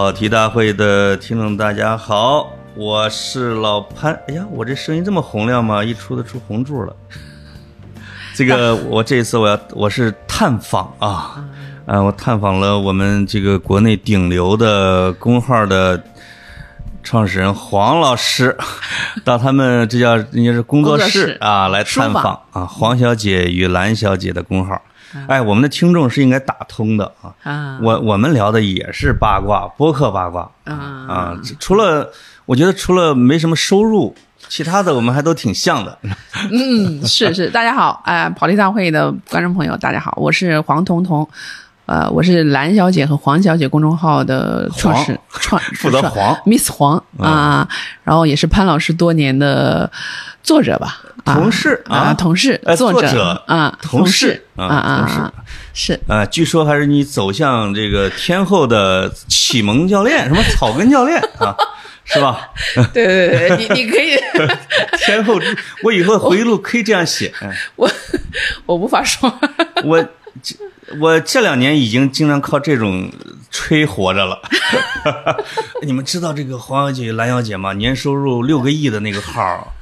跑题大会的听众大家好，我是老潘。哎呀，我这声音这么洪亮吗？一出都出红柱了。这个 我这次我要我是探访啊，啊，我探访了我们这个国内顶流的公号的创始人黄老师，到他们这叫人家是工作室室啊来探访啊，黄小姐与蓝小姐的公号。哎，我们的听众是应该打通的啊。啊我我们聊的也是八卦，播客八卦啊啊。除了我觉得除了没什么收入，其他的我们还都挺像的。嗯，是是，大家好，哎、跑题大会的观众朋友，大家好，我是黄彤彤，呃，我是蓝小姐和黄小姐公众号的创始创 负责黄 Miss 黄啊，然后也是潘老师多年的作者吧，啊同事啊啊，同事哎作作者啊，同事事啊啊是啊，据说还是你走向这个天后的启蒙教练，什么草根教练啊，是吧？对对对，你你可以，天后之，我以后回忆录可以这样写。哎我我无法说，我这我这两年已经经常靠这种吹活着了。你们知道这个黄小姐、蓝小姐吗？年收入六个亿的那个号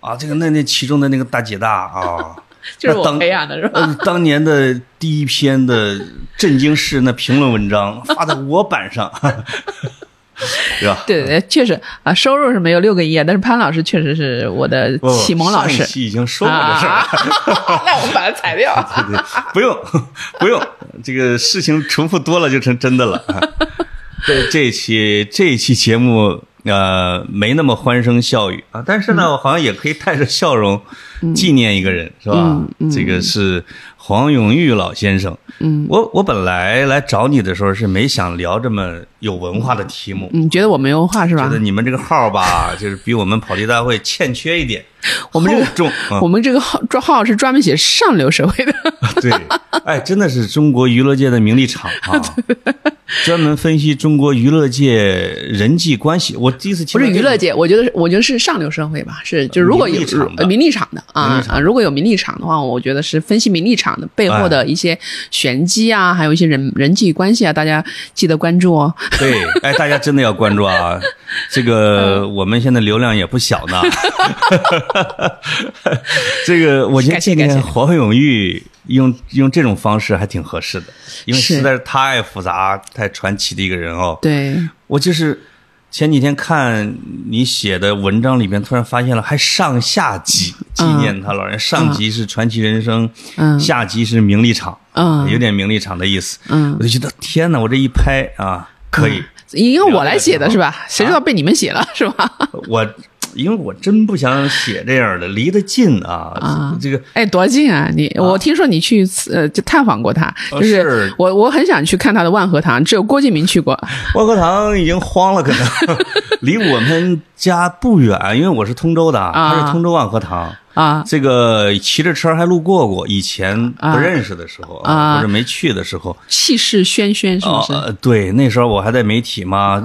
啊，这个那那其中的那个大姐大啊，就是当我培养的是吧？呃，当年的第一篇的震惊世那评论文章发在我版上，对吧？对对对，确实啊，收入是没有六个亿啊，但是潘老师确实是我的启蒙老师已经说过这事儿了。啊，那我们把它裁掉。对对，不用不用，这个事情重复多了就成真的了。啊这这一期这一期节目呃没那么欢声笑语啊，但是呢，我好像也可以带着笑容纪念一个人，是吧？这个是黄永玉老先生。嗯，我我本来来找你的时候是没想聊这么有文化的题目。你觉得我没文化是吧觉得？你们这个号吧，就是比我们跑题大会欠缺一点 我们这个厚重啊我们这个号这号是专门写上流社会的，对，哎，真的是中国娱乐界的名利场啊，专门分析中国娱乐界人际关系。我第一次不听到这个是娱乐界，我觉得是我觉得是上流社会吧，是就是如果有名利场的啊啊，如果有名利场的话，我觉得是分析名利场的背后的一些玄机啊，还有一些人人际关系啊，大家记得关注哦。对，哎，大家真的要关注啊！这个我们现在流量也不小呢。这个我觉得今天黄永玉用用这种方式还挺合适的，因为实在是太复杂、太传奇的一个人哦。对，我就是前几天看你写的文章里边，突然发现了还上下集纪念他老人，上集是传奇人生，嗯下集是名利场，嗯有点名利场的意思。嗯我就觉得天哪，我这一拍啊，可以，因为我来写的是吧？谁啊知道被你们写了是吧？我因为我真不想写这样的，离得近啊，啊这个哎，多近啊！你我听说你去呃就探访过他，呃就是是我我很想去看他的万和堂，只有郭敬明去过。万和堂已经荒了，可能 离我们家不远，因为我是通州的，啊他是通州万和堂。啊。这个骑着车还路过过，以前不认识的时候啊。或者没去的时候，气势轩轩，是不是？呃，对，那时候我还在媒体嘛，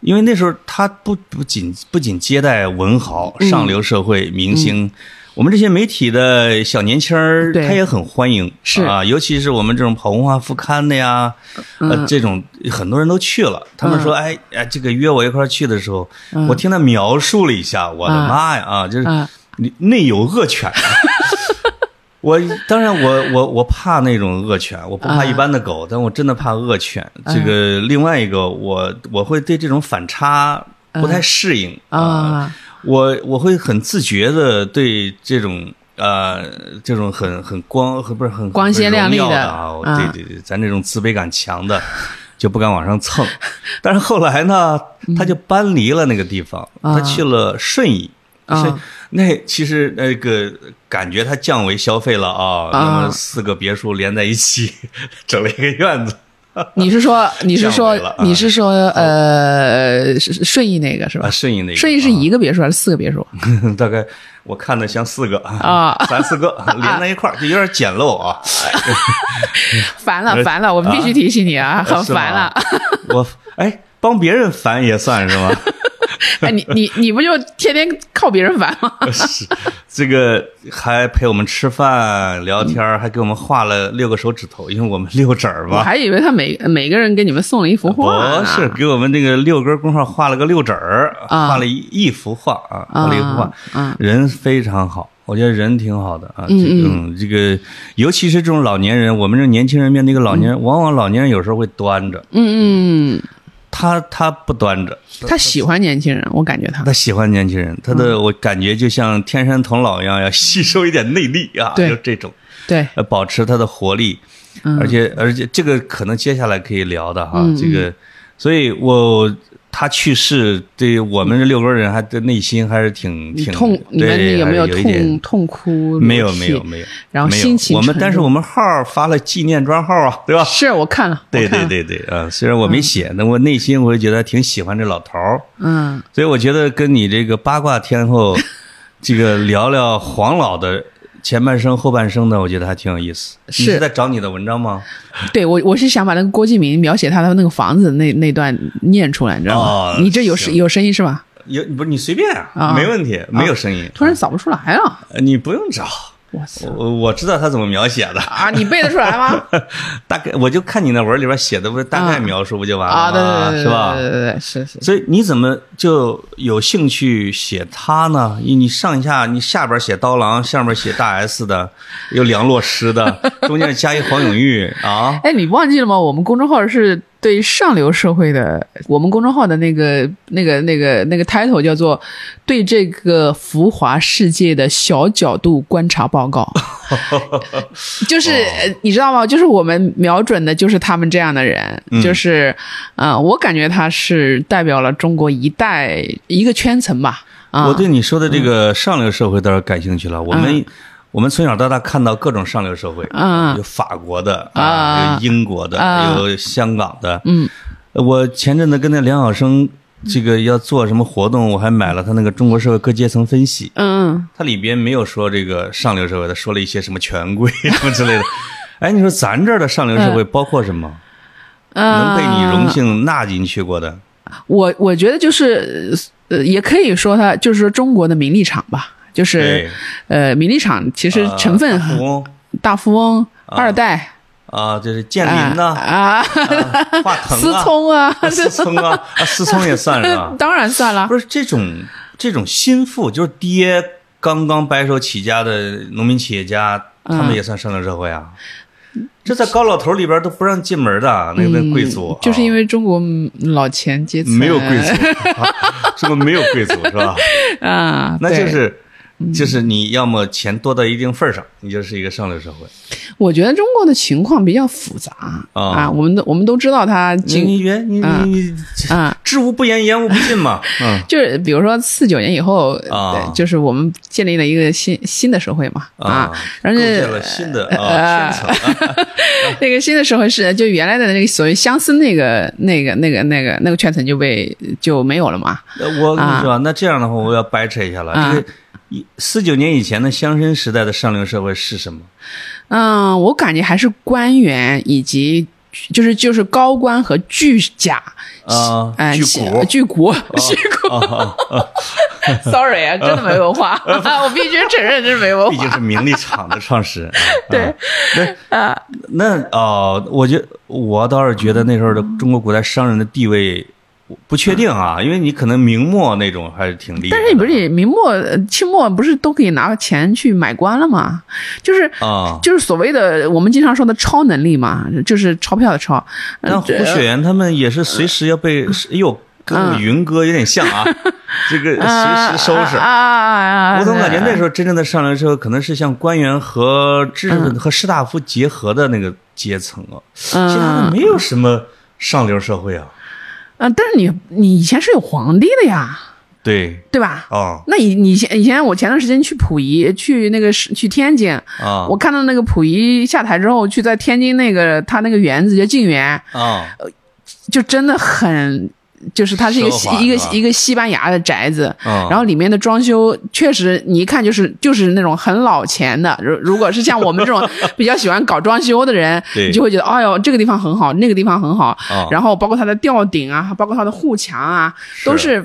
因为那时候他不不仅不仅接待文豪、嗯。上流社会明星。我们这些媒体的小年轻儿，他也很欢迎，是。啊，尤其是我们这种跑文化副刊的呀，呃，这种很多人都去了。他们说，哎哎，这个约我一块儿去的时候，我听他描述了一下，我的啊。妈呀啊，就是内有恶犬。我当然我，我我怕那种恶犬，我不怕一般的狗，但我真的怕恶犬。这个另外一个，我我会对这种反差不太适应啊我我会很自觉的对这种呃这种很很光很不是很光鲜亮丽的啊，啊对对对，咱这种自卑感强的 就不敢往上蹭。但是后来呢，他就搬离了那个地方，啊他去了顺义。啊是那其实那个感觉它降维消费了啊，那么四个别墅连在一起，整了一个院子。你是说你是说你是说呃顺义那个是吧啊，？顺义那个，顺义是一个别墅还是四个别墅？啊 大概我看的像四个啊三四个 连在一块儿，就有点简陋啊。烦了烦了，我们必须提醒你啊，很烦了。我哎，帮别人烦也算是吗？哎，你你你不就天天靠别人烦吗？是这个还陪我们吃饭聊天儿，还给我们画了六个手指头，因为我们六指儿嘛。我还以为他每每个人给你们送了一幅画呢。不是给我们那个六根工号画了个六指儿，啊画了一一幅画啊，画了一幅画，嗯人非常好。我觉得人挺好的啊，这嗯个嗯，这个尤其是这种老年人，我们这年轻人面对一个老年人，往往老年人有时候会端着，嗯嗯，他他不端着，他喜欢年轻人，我感觉他。他喜欢年轻人，他嗯。的我感觉就像天山童姥一样，要吸收一点内力啊，对。就这种，对，呃，保持他的活力，嗯。而且而且这个可能接下来可以聊的哈，嗯这个，所以我他去世对我们这六个人还的内心还是挺挺痛，你们对有没有痛痛哭？没有没有没有，然后没有心情我们但是我们号发了纪念专号啊，对吧？是我看了，对对对对，啊，虽然我没写，但我内心我就觉得挺喜欢这老头儿，嗯，所以我觉得跟你这个八卦天后，这个聊聊黄老的前半生后半生的，我觉得还挺有意思。你是是在找你的文章吗？对我我是想把那个郭敬明描写他的那个房子那那段念出来，你知道吗？哦你这有声有声音是吧？有不是你随便啊，啊没问题，没有声音。突然找不出来了，呃你不用找，我我知道他怎么描写的，啊，你背得出来吗？大概我就看你那文里边写的，不是大概啊描述不就完了吗？啊，对对对对，是吧？对对对，是是。所以你怎么就有兴趣写他呢？你你上下你下边写刀郎，下面写大 S 的，有梁洛施的，中间加一黄永玉啊。哎，你忘记了吗？我们公众号是对上流社会的，我们公众号的那个、那个、那个、那个 title 叫做“对这个浮华世界的小角度观察报告 ”，就是、呃你知道吗？就是我们瞄准的就是他们这样的人，就是，呃，我感觉他是代表了中国一代一个圈层吧。啊，我对你说的这个上流社会倒是感兴趣了。我们我们从小到大看到各种上流社会，啊有法国的啊有英国的，啊有香港的。嗯，我前阵子跟那梁晓声这个要做什么活动，我还买了他那个中国社会各阶层分析。嗯，它里边没有说这个上流社会，他说了一些什么权贵什么之类的。哎，你说咱这儿的上流社会包括什么？能被你荣呃幸纳进去过的？我我觉得就是呃，也可以说他就是说中国的名利场吧，就是呃，名利场其实成分很富翁。大富翁、二代。啊，就是建啊林呐，啊，思啊，聪啊，啊思聪啊，啊思聪也算是吧？当然算了。不。是这种这种心腹，就是爹刚刚白手起家的农民企业家，他们也算上流社会啊。这在高老头里边都不让进门的，那个那贵族，嗯就是因为为中国嗯老钱阶层。没有贵族，中国没有贵族是吧？啊，那就是。就是你要么钱多到一定份儿上，你就是一个上流社会。我觉得中国的情况比较复杂啊啊，我们都我们都知道他你经你原你啊你你啊，知无不言，言无不尽嘛。嗯就是比如说四九年以后，就是我们建立了一个新新的社会嘛啊，然后构建了新的啊呃圈层啊 那个新的社会是就原来的那个所谓乡绅那个那个那个那个那个圈层就被就没有了嘛。呃我跟你说啊，那这样的话，我要掰扯一下了。啊这个一四九年以前的乡绅时代的上流社会是什么？嗯，我感觉还是官员以及就是就是高官和巨贾，啊，哎，巨贾巨贾，巨贾。啊，Sorry 啊，真的没文化，我必须承认这是没文化。毕竟是名利场的创始人。啊对，啊，那哦，我觉我倒是觉得那时候的中国古代商人的地位不确定啊，因为你可能明末那种还是挺厉害。但是你不是明末、呃清末不是都可以拿钱去买官了吗？就是啊？就是所谓的我们经常说的超能力嘛，就是钞票的钞。那胡雪岩他们也是随时要被，哎呦，跟我云哥有点像啊，这个随时收拾。啊啊啊！我总感觉那时候真正的上流社会可能是像官员和知识分子和士大夫结合的那个阶层啊，其他的没有什么上流社会啊。啊，但是你你以前是有皇帝的呀，对，对吧？啊那以你以前以前我前段时间去溥仪，去那个是去天津，啊我看到那个溥仪下台之后，去在天津那个他那个园子叫静园，啊就真的很就是它是一个西一个一个西班牙的宅子，嗯然后里面的装修确实你一看就是就是那种很老钱的。如如果是像我们这种 比较喜欢搞装修的人，你就会觉得，哎呦，这个地方很好，那个地方很好。嗯然后包括它的吊顶啊，包括它的护墙啊，都是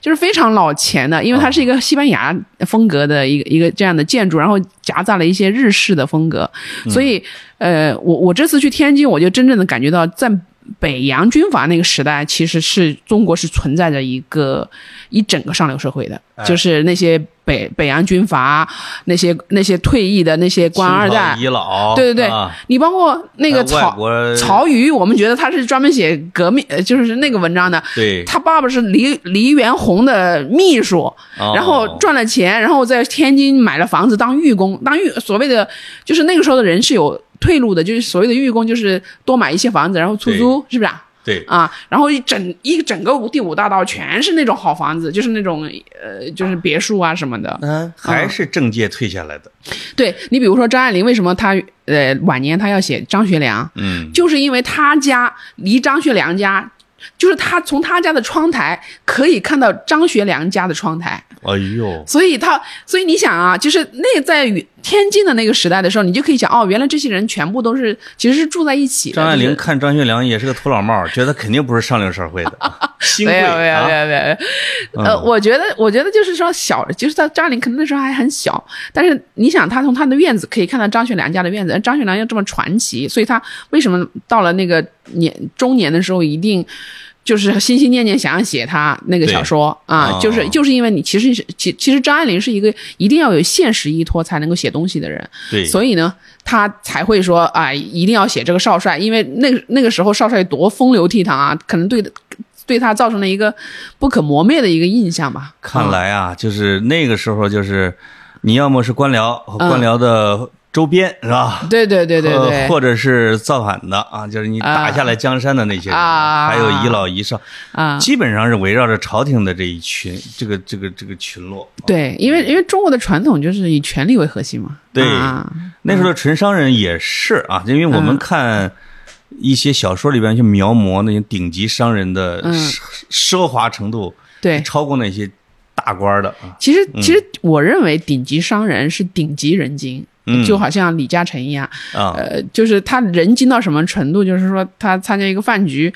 就是非常老钱的，因为它是一个西班牙风格的一个一个这样的建筑，然后夹杂了一些日式的风格，所以呃，我我这次去天津，我就真正的感觉到在。北洋军阀那个时代，其实是中国是存在着一个一整个上流社会的，哎。就是那些北北洋军阀，那些那些退役的那些官二代，遗老，对对对。啊。你包括那个曹国曹禺，我们觉得他是专门写革命，呃就是那个文章的。对，他爸爸是黎黎元洪的秘书，哦。然后赚了钱，然后在天津买了房子当寓工，当寓所谓的就是那个时候的人是有退路的，就是所谓的寓工，就是多买一些房子，然后出租，是不是啊？对啊，然后一整一整个第五大道全是那种好房子，就是那种呃，就是别墅啊什么的。嗯，还是政界退下来的，对你比如说张爱玲，为什么她呃晚年她要写张学良？嗯，就是因为她家离张学良家，就是她从她家的窗台可以看到张学良家的窗台，哎呦，所以他，所以你想啊，就是那在天津的那个时代的时候，你就可以想，哦，原来这些人全部都是其实是住在一起的。张爱玲看张学良也是个土老帽，觉得肯定不是上流社会的，没有没有啊没有没有，嗯呃，我觉得我觉得就是说小，就是他张爱玲可能那时候还很小，但是你想，他从他的院子可以看到张学良家的院子，张学良又这么传奇，所以他为什么到了那个年中年的时候一定。就是心心念念想要写他那个小说啊，哦。就是就是因为你其实是其其实张爱玲是一个一定要有现实依托才能够写东西的人，对，所以呢，他才会说啊、一定要写这个少帅，因为那个那个时候少帅多风流倜傥啊，可能对对他造成了一个不可磨灭的一个印象吧。看来啊，就是那个时候，就是你要么是官僚官僚的周边，是吧？对对对对对，呃或者是造反的啊，就是你打下来江山的那些人，啊还有遗老遗少，啊，基本上是围绕着朝廷的这一群，这个这个这个群落。对，因为因为中国的传统就是以权力为核心嘛。对啊，那时候的纯商人也是啊，因为我们嗯看一些小说里边去描摹那些顶级商人的嗯奢奢华程度，对。超过那些大官的啊。其实，其实我认为顶级商人是顶级人精，嗯就好像李嘉诚一样，啊，呃，就是他人精到什么程度？就是说，他参加一个饭局，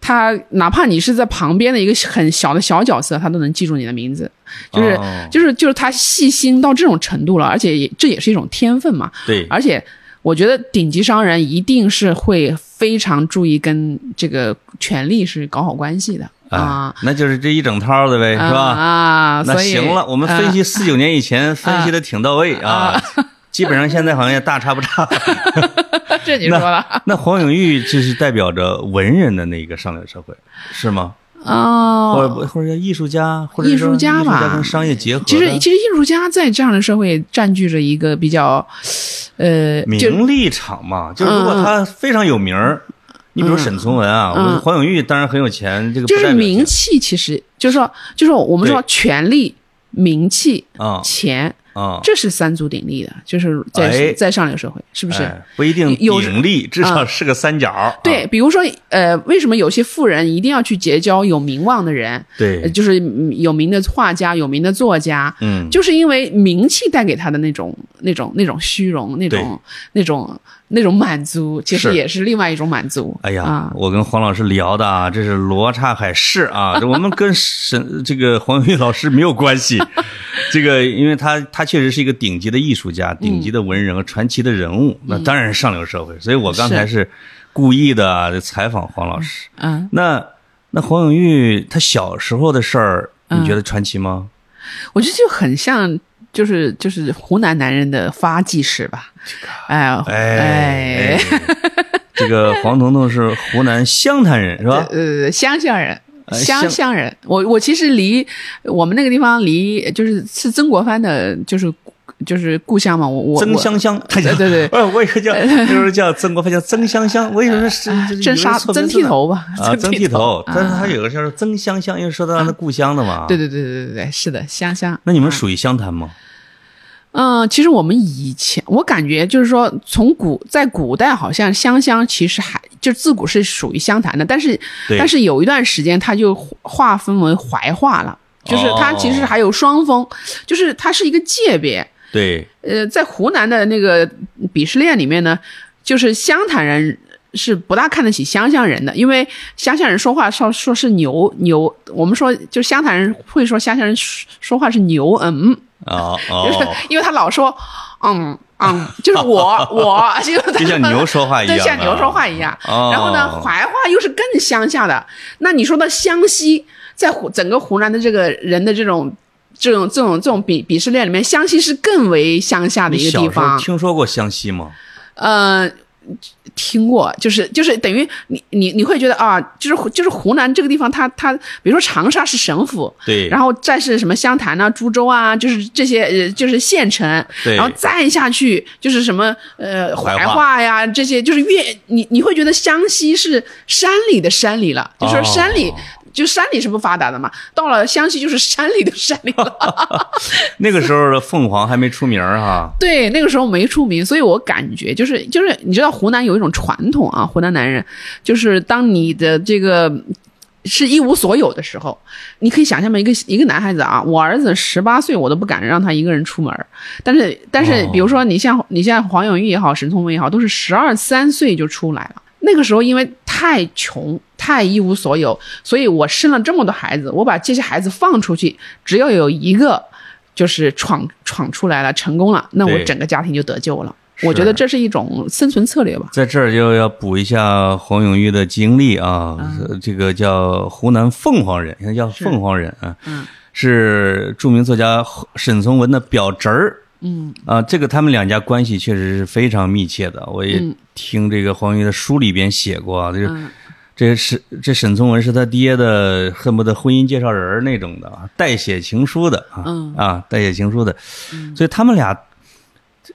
他哪怕你是在旁边的一个很小的小角色，他都能记住你的名字，就是、哦就是就是他细心到这种程度了，而且也这也是一种天分嘛。对，而且我觉得顶级商人一定是会非常注意跟这个权力是搞好关系的啊哎，，那就是这一整套的呗，是吧？啊，那所以行了，我们分析四九年以前分析的挺到位啊，基本上现在好像也大差不差。啊 这你说了。那黄永玉就是代表着文人的那个上流社会，是吗？或哦。者或者叫艺术家，或者艺术家吧。家跟商业结合，其实，其实艺术家在这样的社会占据着一个比较，呃，名利场嘛，就是如果他非常有名儿，你比如沈从文啊，黄永玉当然很有钱，这个就是名气，其实就是说，就是说我们说权力、名气、啊。钱，啊，这是三足鼎立的，就是在、哎在上流社会，是不是？哎不一定有鼎立，至少是个三角。啊对，比如说，呃，为什么有些富人一定要去结交有名望的人？呃对，就是嗯有名的画家、有名的作家，嗯，就是因为名气带给他的那种、那种、那种虚荣、那种、那种、那种满足，其实也是另外一种满足。哎呀，啊，我跟黄老师聊的啊，这是罗刹海市啊，这我们跟沈这个黄永玉老师没有关系。这个，因为他他确实是一个顶级的艺术家、顶级的文人和传奇的人物，那当然是上流社会。所以我刚才是故意的啊采访黄老师。嗯，那那黄永玉他小时候的事儿，你觉得传奇吗？我觉得就很像，就是就是湖南男人的发迹史吧。哎哎哎，这个黄彤彤是湖南湘潭人是吧？呃，湘乡下人。湘乡人，我我其实离我们那个地方离就是是曾国藩的，就是就是故乡嘛。我我曾我香香，他叫对对对呃，我以为叫 就是叫曾国藩叫曾香香，我以为是是真杀曾剃头吧？啊，曾剃头，但是啊他有个叫曾香香，因为说到他的故乡的嘛。对。对对对对对，是的，乡乡。那你们属于湘潭吗？嗯，其实我们以前我感觉就是说，从古在古代好像湘乡其实还就自古是属于湘潭的，但是但是有一段时间它就划分为怀化了，就是它哦其实还有双峰，就是它是一个界别。对，呃，在湖南的那个鄙视链里面呢，就是湘潭人是不大看得起湘乡人的，因为湘乡人说话说说是牛牛，我们说就湘潭人会说湘乡人说说话是牛嗯，哦就是哦，因为他老说嗯嗯，就是我 我，就就像牛说话一样对，啊，像牛说话一样。哦然后呢，怀化又是更乡下的。那你说到湘西，在湖整个湖南的这个人的这种。这种这种这种鄙鄙视链里面，湘西是更为乡下的一个地方。听说过湘西吗？呃，听过，就是就是等于你你你会觉得啊，就是就是湖南这个地方它，它比如说长沙是省府，对，然后再是什么湘潭啊、株洲啊，就是这些呃就是县城，对然后再下去就是什么呃怀化怀化呀这些，就是越你你会觉得湘西是山里的山里了，就是说山里。哦就山里是不发达的嘛，到了湘西就是山里的山里了。那个时候的凤凰还没出名儿哈。对，那个时候没出名，所以我感觉就是就是，你知道湖南有一种传统啊，湖南男人就是当你的这个是一无所有的时候，你可以想象嘛，一个一个男孩子啊，我儿子十八岁，我都不敢让他一个人出门儿，但是但是哦比如说你像你像黄永玉也好，沈从文也好，都是十二三岁就出来了。那个时候因为太穷太一无所有，所以我生了这么多孩子，我把这些孩子放出去，只要有一个就是闯闯出来了，成功了，那我整个家庭就得救了。我觉得这是一种生存策略吧。在这儿就要补一下黄永玉的经历啊，呃这个叫湖南凤凰人，现在叫凤凰人啊，嗯是著名作家沈从文的表侄儿。嗯。啊，这个他们两家关系确实是非常密切的。我也嗯听这个黄永玉的书里边写过啊，就是嗯这是这沈从文是他爹的恨不得婚姻介绍人那种的啊，代写情书的啊、嗯。啊，代写情书的，所以他们俩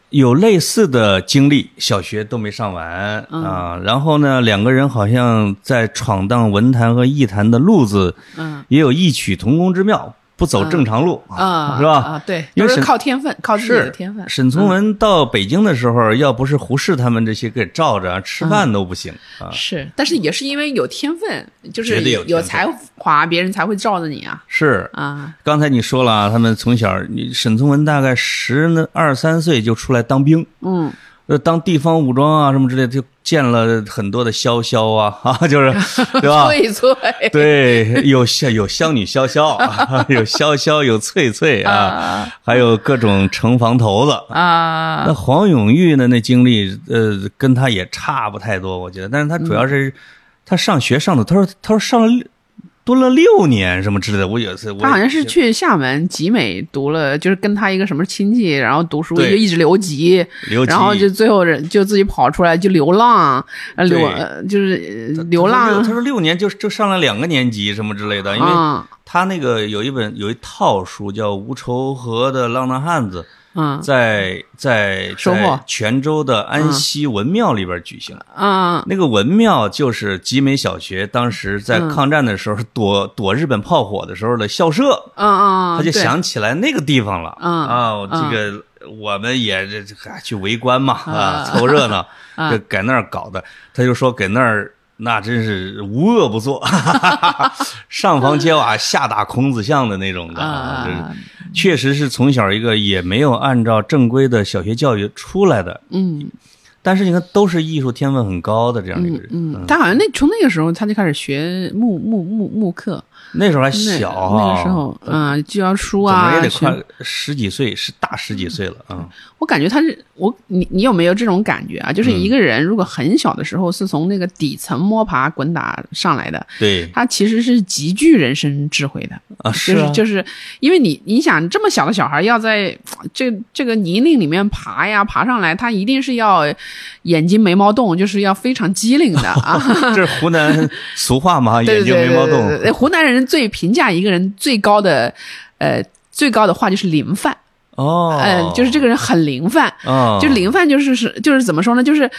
有类似的经历，小学都没上完、嗯。啊。然后呢，两个人好像在闯荡文坛和艺坛的路子，嗯。也有异曲同工之妙，不走正常路、啊，是吧？啊，对，都是因为沈靠天分，靠自己的天分。沈从文到北京的时候，要不是胡适他们这些给罩着，吃饭都不行啊。是，但是也是因为有天分，就是有才华，别人才会罩着你啊是，啊！刚才你说了啊，他们从小，你沈从文大概十二三岁就出来当兵，嗯，呃，当地方武装啊什么之类的，就见了很多的潇潇啊，啊，就是，对吧？翠翠，对，有有湘女潇潇，啊 有潇潇，有翠翠啊，啊还有各种城防头子。啊那黄永玉呢？那经历，呃，跟他也差不太多，我觉得。但是他主要嗯是、他上学上的，他说他说上了六读了六年什么之类的。我有一次，我他好像是去厦门集美读了，就是跟他一个什么亲戚，然后读书就一直留级，留级，然后就最后人就自己跑出来就流浪，呃流就是流浪。他说六年就就上了两个年级什么之类的，因为嗯他那个有一本有一套书叫《无仇和的浪荡汉子》，嗯在在在泉州的安溪文庙里边举行。嗯那个文庙就是集美小学当时在嗯抗战的时候躲躲日本炮火的时候的校舍，嗯嗯，他就想起来那个地方了。嗯。啊，这个我们也这这还去围观嘛啊，凑热闹，啊。就在那儿搞的。他就说给那儿那真是无恶不作，上房揭瓦，下打孔子像的那种的啊，就是啊确实是从小一个也没有按照正规的小学教育出来的，嗯但是你看都是艺术天分很高的这样的一个人。嗯，他好像那从那个时候他就开始学木木木木刻，那时候还那小啊，那个时候嗯教书怎么啊，学也得快十几岁，是大十几岁了啊。我感觉他是我，你你有没有这种感觉啊？就是一个人如果很小的时候是从那个底层摸爬滚打上来的，对他其实是极具人生智慧的。啊，就是啊，就是因为你你想这么小的小孩要在这这个泥泞里面爬呀爬上来，他一定是要眼睛眉毛动，就是要非常机灵的啊。这是湖南俗话嘛，眼睛眉毛对对对，动。湖南人最评价一个人最高的呃最高的话就是灵泛，哦，嗯、就是这个人很灵泛。哦，就灵泛就是是就是怎么说呢？就是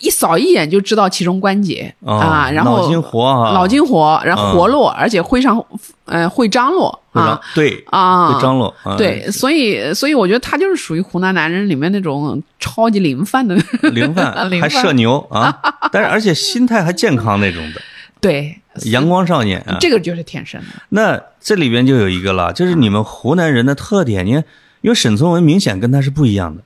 一扫一眼就知道其中关节、哦啊，然后脑筋活哈，脑筋活，然后嗯。活络，而且会上呃会张罗会张对啊。会张罗啊，对，所以所以我觉得他就是属于湖南男人里面那种超级灵泛的。灵饭灵饭 还社牛啊，但是而且心态还健康那种的对，阳光少年啊。这个就是天生的。那这里边就有一个了，就是你们湖南人的特点。你看，因为沈从文明显跟他是不一样的，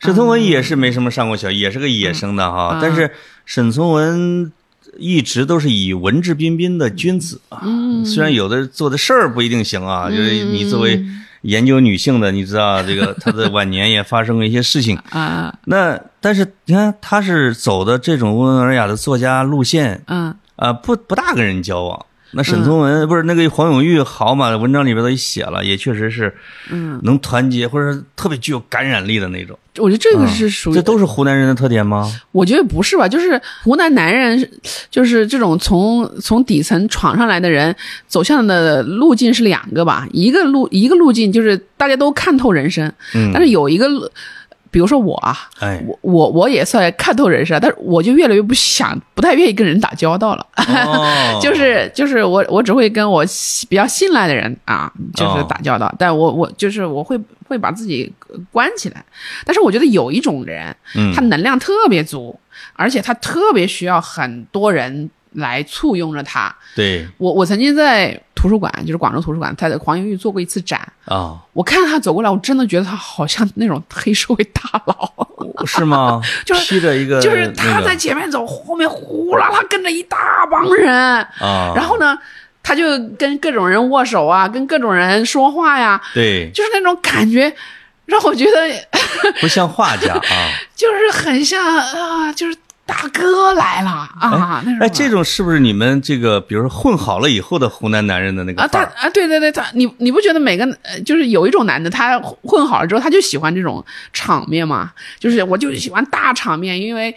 沈从文也是没什么上过小学，也是个野生的哈。嗯但是沈从文一直都是以文质彬彬的君子啊，嗯虽然有的做的事儿不一定行啊，就是你作为研究女性的，你知道这个他的晚年也发生过一些事情。啊，那但是你看，他是走的这种温文尔雅的作家路线，嗯啊，不不大跟人交往。那沈从文、不是那个黄永玉好嘛？文章里边都写了，也确实是，嗯，能团结或者特别具有感染力的那种。我觉得这个是属于这都是湖南人的特点吗？我觉得不是吧？就是湖南男人，就是这种从从底层闯上来的人，走向的路径是两个吧。一个路一个路径就是大家都看透人生，嗯，但是有一个路，比如说我啊，哎，我我我也算看透人生，但是我就越来越不想，不太愿意跟人打交道了。哦 就是就是我我只会跟我比较信赖的人啊，就是哦打交道，但我我就是我会会把自己关起来。但是我觉得有一种人，嗯他能量特别足，而且他特别需要很多人来簇拥着他。对我我曾经在图书馆，就是广州图书馆，他的黄永玉做过一次展。啊，我看他走过来，我真的觉得他好像那种黑社会大佬，是吗？就是披着一个就是他在前面走，后面呼啦啦跟着一大帮人。啊，然后呢，他就跟各种人握手啊，跟各种人说话呀，对，就是那种感觉，让我觉得不像画家啊。就是很像啊，就是大哥来了啊，那哎，这种是不是你们这个，比如说混好了以后的湖南男人的那个啊，他？啊，对对对，他你你不觉得每个呃，就是有一种男的，他混好了之后，他就喜欢这种场面嘛？就是我就喜欢大场面，因为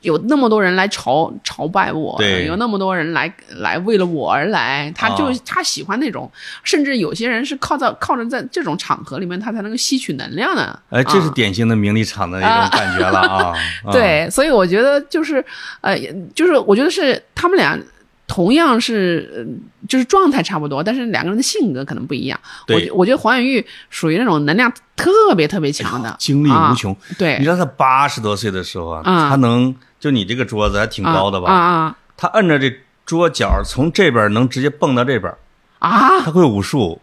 有那么多人来朝朝拜我，对有那么多人来来为了我而来，他就、啊他喜欢那种，甚至有些人是靠在靠着在这种场合里面，他才能够吸取能量的。哎，这是啊典型的名利场的一种感觉了啊。啊，对，所以我觉得就是，呃，就是我觉得是他们俩同样是，呃就是状态差不多，但是两个人的性格可能不一样。我我觉得黄永玉属于那种能量特别特别强的，精力无穷。啊对你知道他八十多岁的时候啊，嗯他能就你这个桌子还挺高的吧？啊啊他摁着这桌角，从这边能直接蹦到这边，啊！他会武术。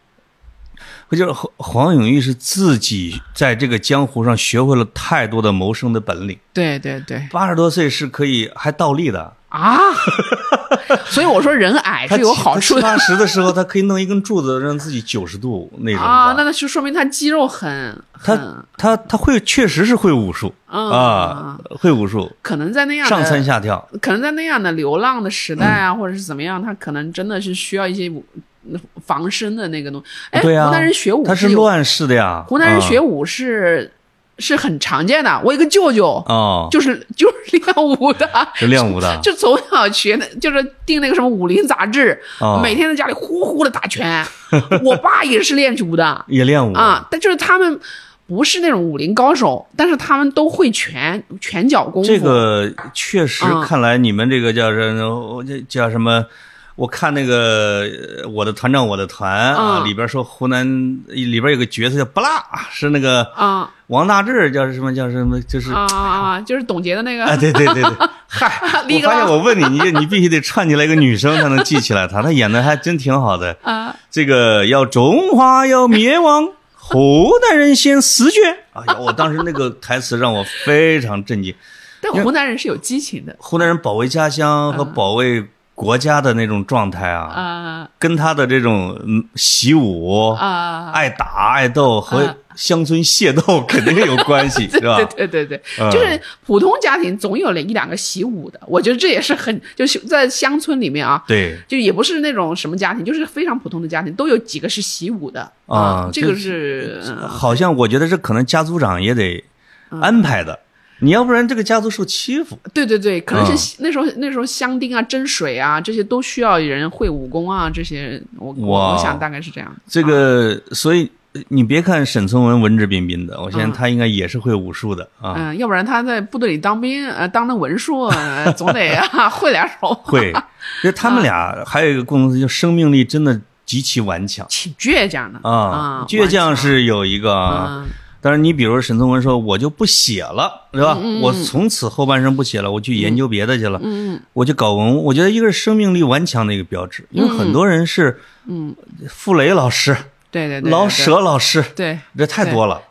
我就是黄黄永玉是自己在这个江湖上学会了太多的谋生的本领。对对对八十多岁是可以还倒立的，啊！所以我说人矮他是有好处的七八十的时候，他可以弄一根柱子让自己九十度那种啊，那那就说明他肌肉很他很他他会确实是会武术嗯啊，会武术，可能在那样的上蹿下跳。可能在那样的流浪的时代啊，或者是怎么样，他可能真的是需要一些武防身的那个东西。哎，对呀、湖南人学武他是乱世的呀。湖南人学武武是、是很常见的。我一个舅舅，哦，就是 就是练武的，是练武的就从小学的，就是订那个什么武林杂志，哦每天在家里呼呼的打拳。我爸也是练武的也练武啊，但就是他们。不是那种武林高手，但是他们都会拳拳脚功夫。这个确实嗯看来你们这个叫什叫什么？我看那个呃我的团长我的团啊，嗯里边说湖南里边有个角色叫不辣，是那个啊王大治叫什么叫什么？就是啊啊啊！就是董洁的那个啊，对对对对，嗨，我发现我问你，你你必须得串起来一个女生才能记起来她，她演的还真挺好的。啊这个要中华要灭亡，湖南人先死绝。哎呀，我当时那个台词让我非常震惊。但湖南人是有激情的湖南人保卫家乡和保卫国家的那种状态啊，啊跟他的这种嗯习武、啊！爱打爱斗和啊。乡村械斗肯定有关系，是吧？对对对对，嗯。就是普通家庭总有了一两个习武的，我觉得这也是很就是在乡村里面啊，对。就也不是那种什么家庭，就是非常普通的家庭，都有几个是习武的。啊这个是嗯。好像我觉得这可能家族长也得安排的，你要不然这个家族受欺负。对对对，可能嗯是那时候那时候香丁啊、蒸水啊这些都需要人会武功啊，这些我我我想大概是这样。这个，所以你别看沈从文文质彬彬的，我相信嗯他应该也是会武术的啊。嗯，要不然他在部队里当兵，呃，当那文书，呃 总得啊会两手。会，因为他们俩还有一个共同点，就生命力真的极其顽强挺倔强的啊，倔强是有一个啊。但是你比如沈从文说，我就不写了，是吧？我从此后半生不写了，我去研究别的去了。嗯我就搞文物。我觉得一个是生命力顽强的一个标志，因为很多人是，嗯，傅雷老师，对对对，老舍老师，对，这太多了，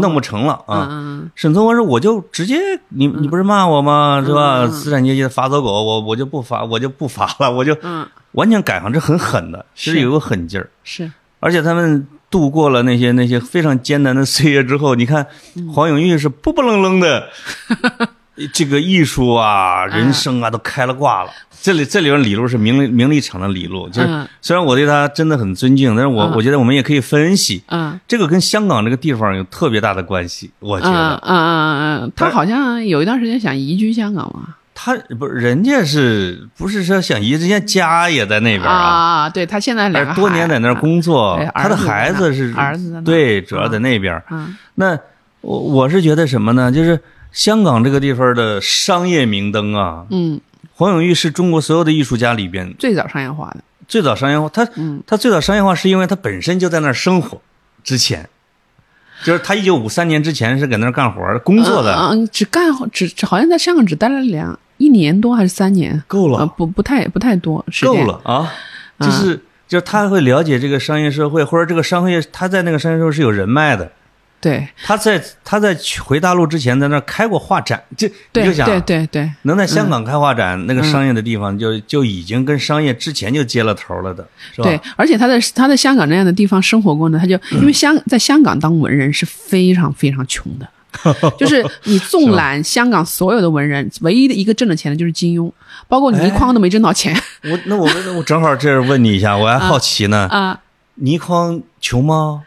弄不成了啊。嗯沈从文说，我就直接，你你不是骂我吗？是吧？资产阶级的发走狗，我我就不发，我就不发了，我就嗯，完全改行，这很狠的，其实是有个狠劲儿。是，而且他们度过了那些那些非常艰难的岁月之后，你看黄永玉是不不愣愣的，这个艺术啊、人生啊都开了挂了。这里这里边李路是名利名利场的李路，就是嗯虽然我对他真的很尊敬，但是我嗯。我觉得我们也可以分析，嗯。这个跟香港这个地方有特别大的关系。我觉嗯得嗯嗯嗯，他好像有一段时间想移居香港嘛。他不是人家是不是说想移，人家家也在那边啊。啊，对他现在两多年在那儿工作对，他的孩子是儿子对，主要在那边。嗯那我我是觉得什么呢？就是香港这个地方的商业明灯啊，嗯，黄永玉是中国所有的艺术家里边最早商业化的，最早商业化。他嗯他最早商业化是因为他本身就在那儿生活，之前就是他一九五三年之前是搁那儿干活儿工作的，嗯，嗯只干只只好像在香港只待了两一年多还是三年，够了，呃不不太不太多时够，了啊！就是就是他会了解这个商业社会，或者这个商业他在那个商业社会是有人脉的。对。他在他在回大陆之前，在那儿开过画展，这你就想对对对，能在香港开画展，那个商业的地方就就已经跟商业之前就接了头了的，是吧？对，而且他在他在香港那样的地方生活过呢，他就因为香在香港当文人是非常非常穷的，就是你纵览香港所有的文人，唯一的一个挣了钱的就是金庸，包括倪匡都没挣到钱。我那我那我正好这儿问你一下，我还好奇呢，啊。倪匡穷吗？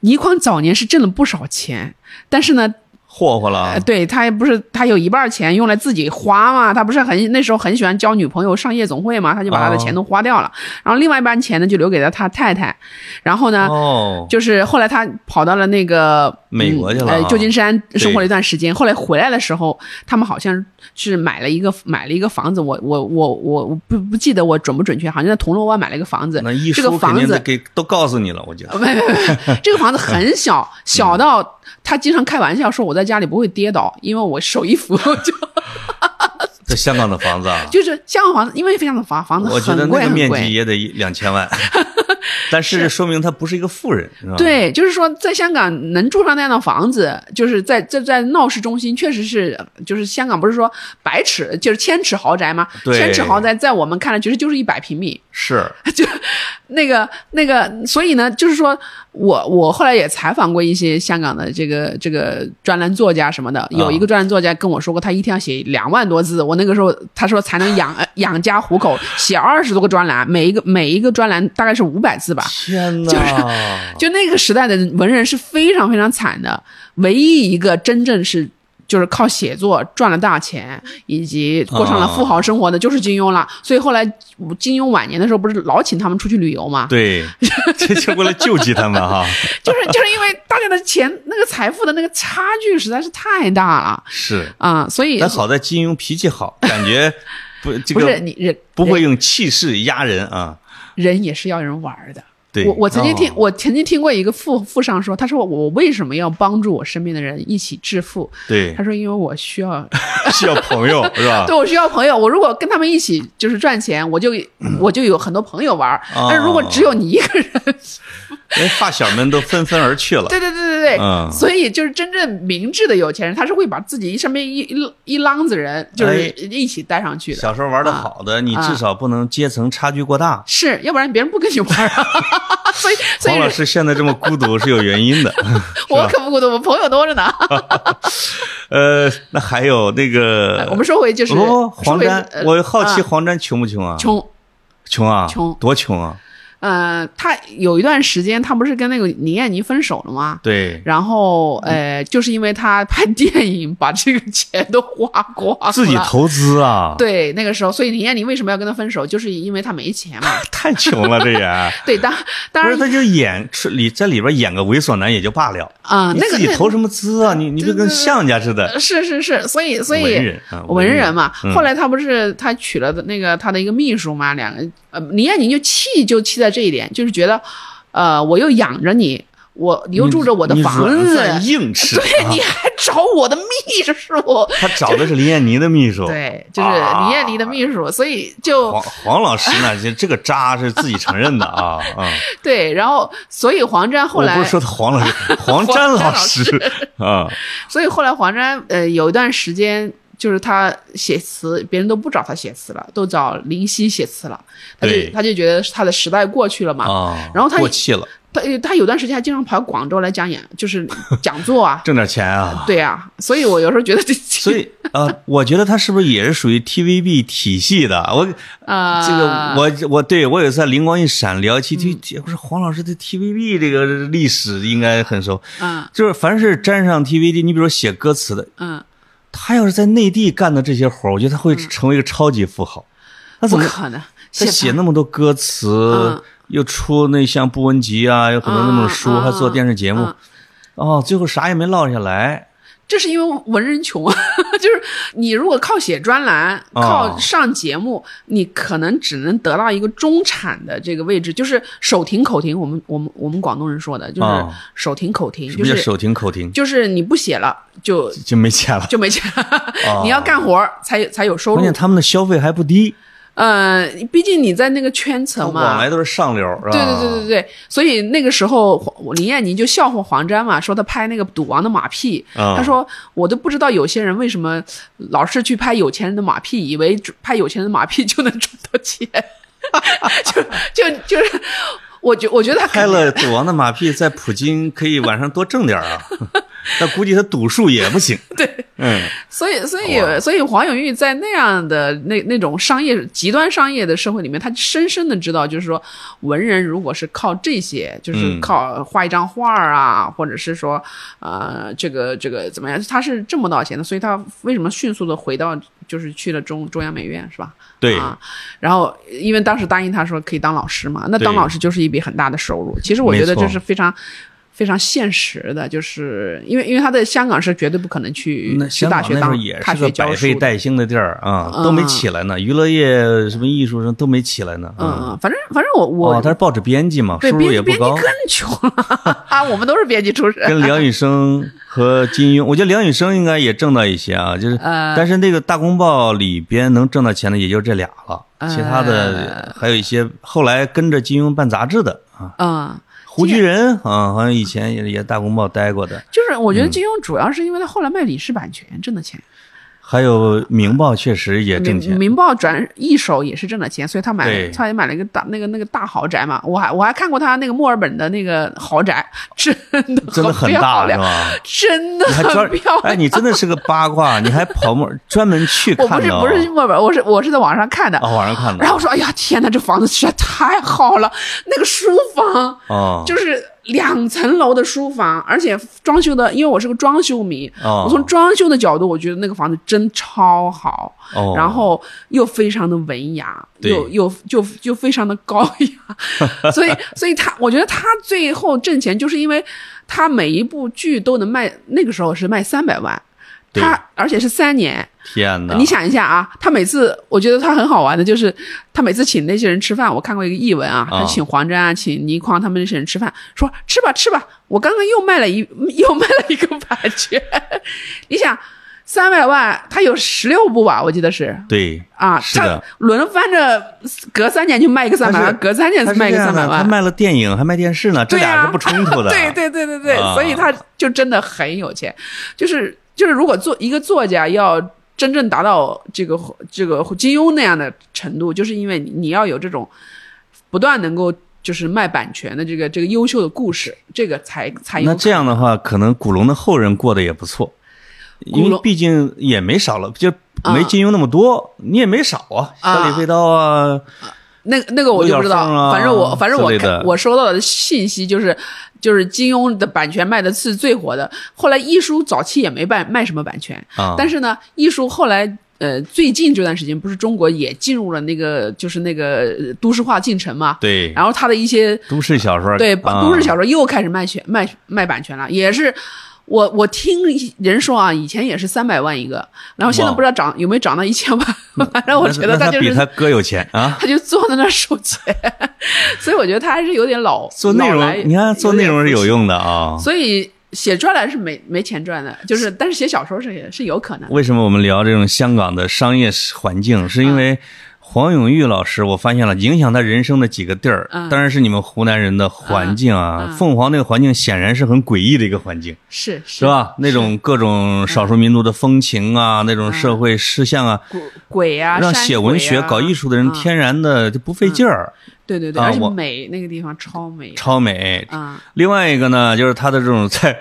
倪匡早年是挣了不少钱，但是呢，霍霍了。呃，，对他也不是他有一半钱用来自己花嘛，他不是很那时候很喜欢交女朋友上夜总会嘛，他就把他的钱都花掉了，然后另外一半钱呢就留给了他太太，然后呢。哦，就是后来他跑到了那个美国去了啊嗯呃，旧金山生活了一段时间。后来回来的时候，他们好像是买了一个买了一个房子，我我我我我不不记得我准不准确，好像在铜锣湾买了一个房子。那一这个房子给都告诉你了，我觉得。没没没，这个房子很小，小到他经常开玩笑说我在家里不会跌倒，因为我手一扶 就 这香港的房子啊，就是香港房子，因为香港的房房子我觉得很贵很那个面积贵。也得一两千万，但是说明他不是一个富人，是吧？对，就是说，在香港能住上那样的房子，就是在在在闹市中心，确实是，就是香港不是说百尺就是千尺豪宅吗？千尺豪宅在我们看来，其实就是一百平米，是，就那个那个，所以呢，就是说我我后来也采访过一些香港的这个这个专栏作家什么的，有一个专栏作家跟我说过，他一天要写两万多字。我那个时候他说才能养呃 养家糊口，写二十多个专栏，每一个每一个专栏大概是五百字吧。天哪！就那个时代的文人是非常非常惨的，唯一一个真正是就是靠写作赚了大钱，以及过上了富豪生活的，就是金庸了。所以后来金庸晚年的时候，不是老请他们出去旅游吗？对，这就为了救济他们哈。就是就是因为大家的钱那个财富的那个差距实在是太大了是，啊、所以但好在金庸脾气好，感觉不 这不是你人不会用气势压人啊。人也是要人玩的。对，我我曾经听、哦我曾经听过一个富富商说，他说我为什么要帮助我身边的人一起致富？对他说因为我需要 需要朋友是吧？对我需要朋友，我如果跟他们一起就是赚钱，我就我就有很多朋友玩但是如果只有你一个人，连发小们都纷纷而去了。对对对对对，嗯所以就是真正明智的有钱人，他是会把自己身边一一一浪子人，就是哎一起带上去的。小时候玩的好的，你至少不能阶层差距过大。是，要不然别人不跟你玩。所以，所以黄老师现在这么孤独是有原因的。我可不孤独，我朋友多着呢。呃，那还有那个，哎我们说回就是哦，说黄沾，呃我好奇啊黄沾穷不穷啊？穷。穷啊，穷多穷啊！呃，他有一段时间，他不是跟那个倪艳妮分手了吗？对，然后，呃，就是因为他拍电影，把这个钱都花光了，自己投资啊，，对，那个时候，所以倪艳妮为什么要跟他分手，就是因为他没钱嘛。太穷了，这也。对，当当然。不是，他就演出里在里边演个猥琐男也就罢了，啊、你那个你自己投什么资啊？你你就跟相家似的，是是是，所以所以文人啊文人嘛。嗯。后来他不是他娶了那个他的一个秘书嘛，两个呃，倪艳宁就气就气在这一点，就是觉得，呃，我又养着你，我你又住着我的房子，硬 吃，对，啊你还找我的秘书，他找的是林燕妮的秘书，对，就是林艳妮的秘书，所以就黄黄老师呢，这这个渣是自己承认的啊啊！对，然后所以黄沾后来我不是说他黄老师，黄沾沾老师啊，所以后来黄沾呃有一段时间，就是他写词，别人都不找他写词了，都找林夕写词了。他就他就觉得他的时代过去了嘛。啊，然后他过气了，他他有段时间还经常跑广州来讲演，就是讲座啊。挣点钱啊。对啊，所以我有时候觉得这所以 呃，我觉得他是不是也是属于 TVB 体系的？我啊，这个我我对我有一次灵光一闪聊起，嗯就我说黄老师对 TVB 这个历史应该很熟，嗯就是凡是沾上 TVB，你比如说写歌词的，嗯，他要是在内地干的这些活儿，我觉得他会成为一个超级富豪。他怎么可能他写那那么多歌词，嗯又出那像布文集啊，有很多那种书，还做电视节目，嗯哦，最后啥也没落下来。这是因为文人穷啊，就是你如果靠写专栏、哦靠上节目，你可能只能得到一个中产的这个位置，就是手停口停。我们我们我们广东人说的就是哦手停口停，就是什么叫手停口停？就是你不写了就就没钱了。就没钱，哦 你要干活儿才有才有收入关键。他们的消费还不低，呃，毕竟你在那个圈层嘛，往来都是上流，是吧？对对对对对，所以那个时候黄林燕妮就笑话黄沾嘛，说他拍那个赌王的马屁，啊。他说我都不知道有些人为什么老是去拍有钱人的马屁，以为拍有钱人的马屁就能赚到钱，就就就是。我觉我觉得他拍了赌王的马屁，在普京可以晚上多挣点啊，但估计他赌术也不行。对，嗯，所以所以所以黄永玉在那样的那那种商业极端商业的社会里面，他深深的知道，就是说文人如果是靠这些，就是嗯。靠画一张画儿啊，或者是说呃这个这个怎么样，他是挣不到钱的，所以他为什么迅速的回到就是去了中中央美院是吧？对，啊，然后因为当时答应他说可以当老师嘛，那当老师就是一笔很大的收入。其实我觉得这是非常非常现实的，就是因为因为他在香港是绝对不可能去那香港去大学当大学是个百。废待兴的地儿啊，嗯都没起来呢，娱乐业什么艺术生都没起来呢。嗯，嗯，反正反正我我、哦，他是报纸编辑嘛，收入也不高。更穷了啊，我们都是编辑出身。跟梁羽生和金庸，我觉得梁羽生应该也挣到一些啊，就是，呃但是那个大公报里边能挣到钱的也就这俩了，其他呃的还有一些后来跟着金庸办杂志的啊，嗯，胡居人啊，好像以前也也大公报待过的，就是我觉嗯。得金庸主要是因为他后来卖影视版权挣的钱，还有明报确实也挣钱，明报转一手也是挣了钱，所以他买了，他也买了一个大那个那个大豪宅嘛。我还我还看过他那个墨尔本的那个豪宅，真的 真的很漂亮，大是吧？真的很漂亮。哎，你真的是个八卦，你还跑墨专门去 我不是？不是墨尔本，我是我是在网上看的。啊，网上看的。然后我说：“哎呀，天哪，这房子实在太好了！那个书房哦，就是两层楼的书房，而且装修的，因为我是个装修迷，哦。我从装修的角度，我觉得那个房子真超好，哦，然后又非常的文雅，又又就就非常的高雅，所以所以他，我觉得他最后挣钱，就是因为他每一部剧都能卖，那个时候是卖三百万。他而且是三年，天哪！你想一下啊，他每次我觉得他很好玩的，就是他每次请那些人吃饭，我看过一个译文啊，啊。他请黄沾啊，请倪匡他们那些人吃饭，说吃吧吃吧，我刚刚又卖了一又卖了一个版权，你想三百万，他有十六部吧，我记得是。对，啊，他是的。轮番着隔三年就卖一个三百万，隔三年才卖一个三百万，他卖了电影还卖电视呢，这俩是不冲突的。对对对对对，啊。所以他就真的很有钱，就是就是如果做一个作家要真正达到这个这个金庸那样的程度，就是因为你你要有这种不断能够就是卖版权的这个这个优秀的故事，这个才才有那这样的话，可能古龙的后人过得也不错，因为毕竟也没少了，就没啊。金庸那么多，你也没少啊，啊小李飞刀啊，那那个我就不知道，反正我反正我我收到的信息就是，就是金庸的版权卖的是最火的。后来艺书早期也没卖卖什么版权，啊。但是呢，艺术后来呃最近这段时间不是中国也进入了那个就是那个呃都市化进程嘛，对，然后他的一些都市小说对啊都市小说又开始卖权卖卖版权了，也是我我听人说啊，以前也是三百万一个，然后现在不知道涨有没有涨到一千万，反正我觉得那他就是比他哥有钱啊。他就坐在那儿收钱，所以我觉得他还是有点老做内容，你看做内容是有用的啊浮。所以写专栏是没没钱赚的，就是但是写小说是是有可能。为什么我们聊这种香港的商业环境？是因为黄永玉老师，我发现了影响他人生的几个地儿，嗯。当然是你们湖南人的环境啊。嗯凤凰那个环境显然是很诡异的一个环境，是是。是吧？那种各种少数民族的风情啊，那种社会事项啊，鬼鬼啊，让写文学、啊搞艺术的人嗯。天然的就不费劲儿，对对对，而且美那个地方超美超美。啊，另外一个呢，就是他的这种在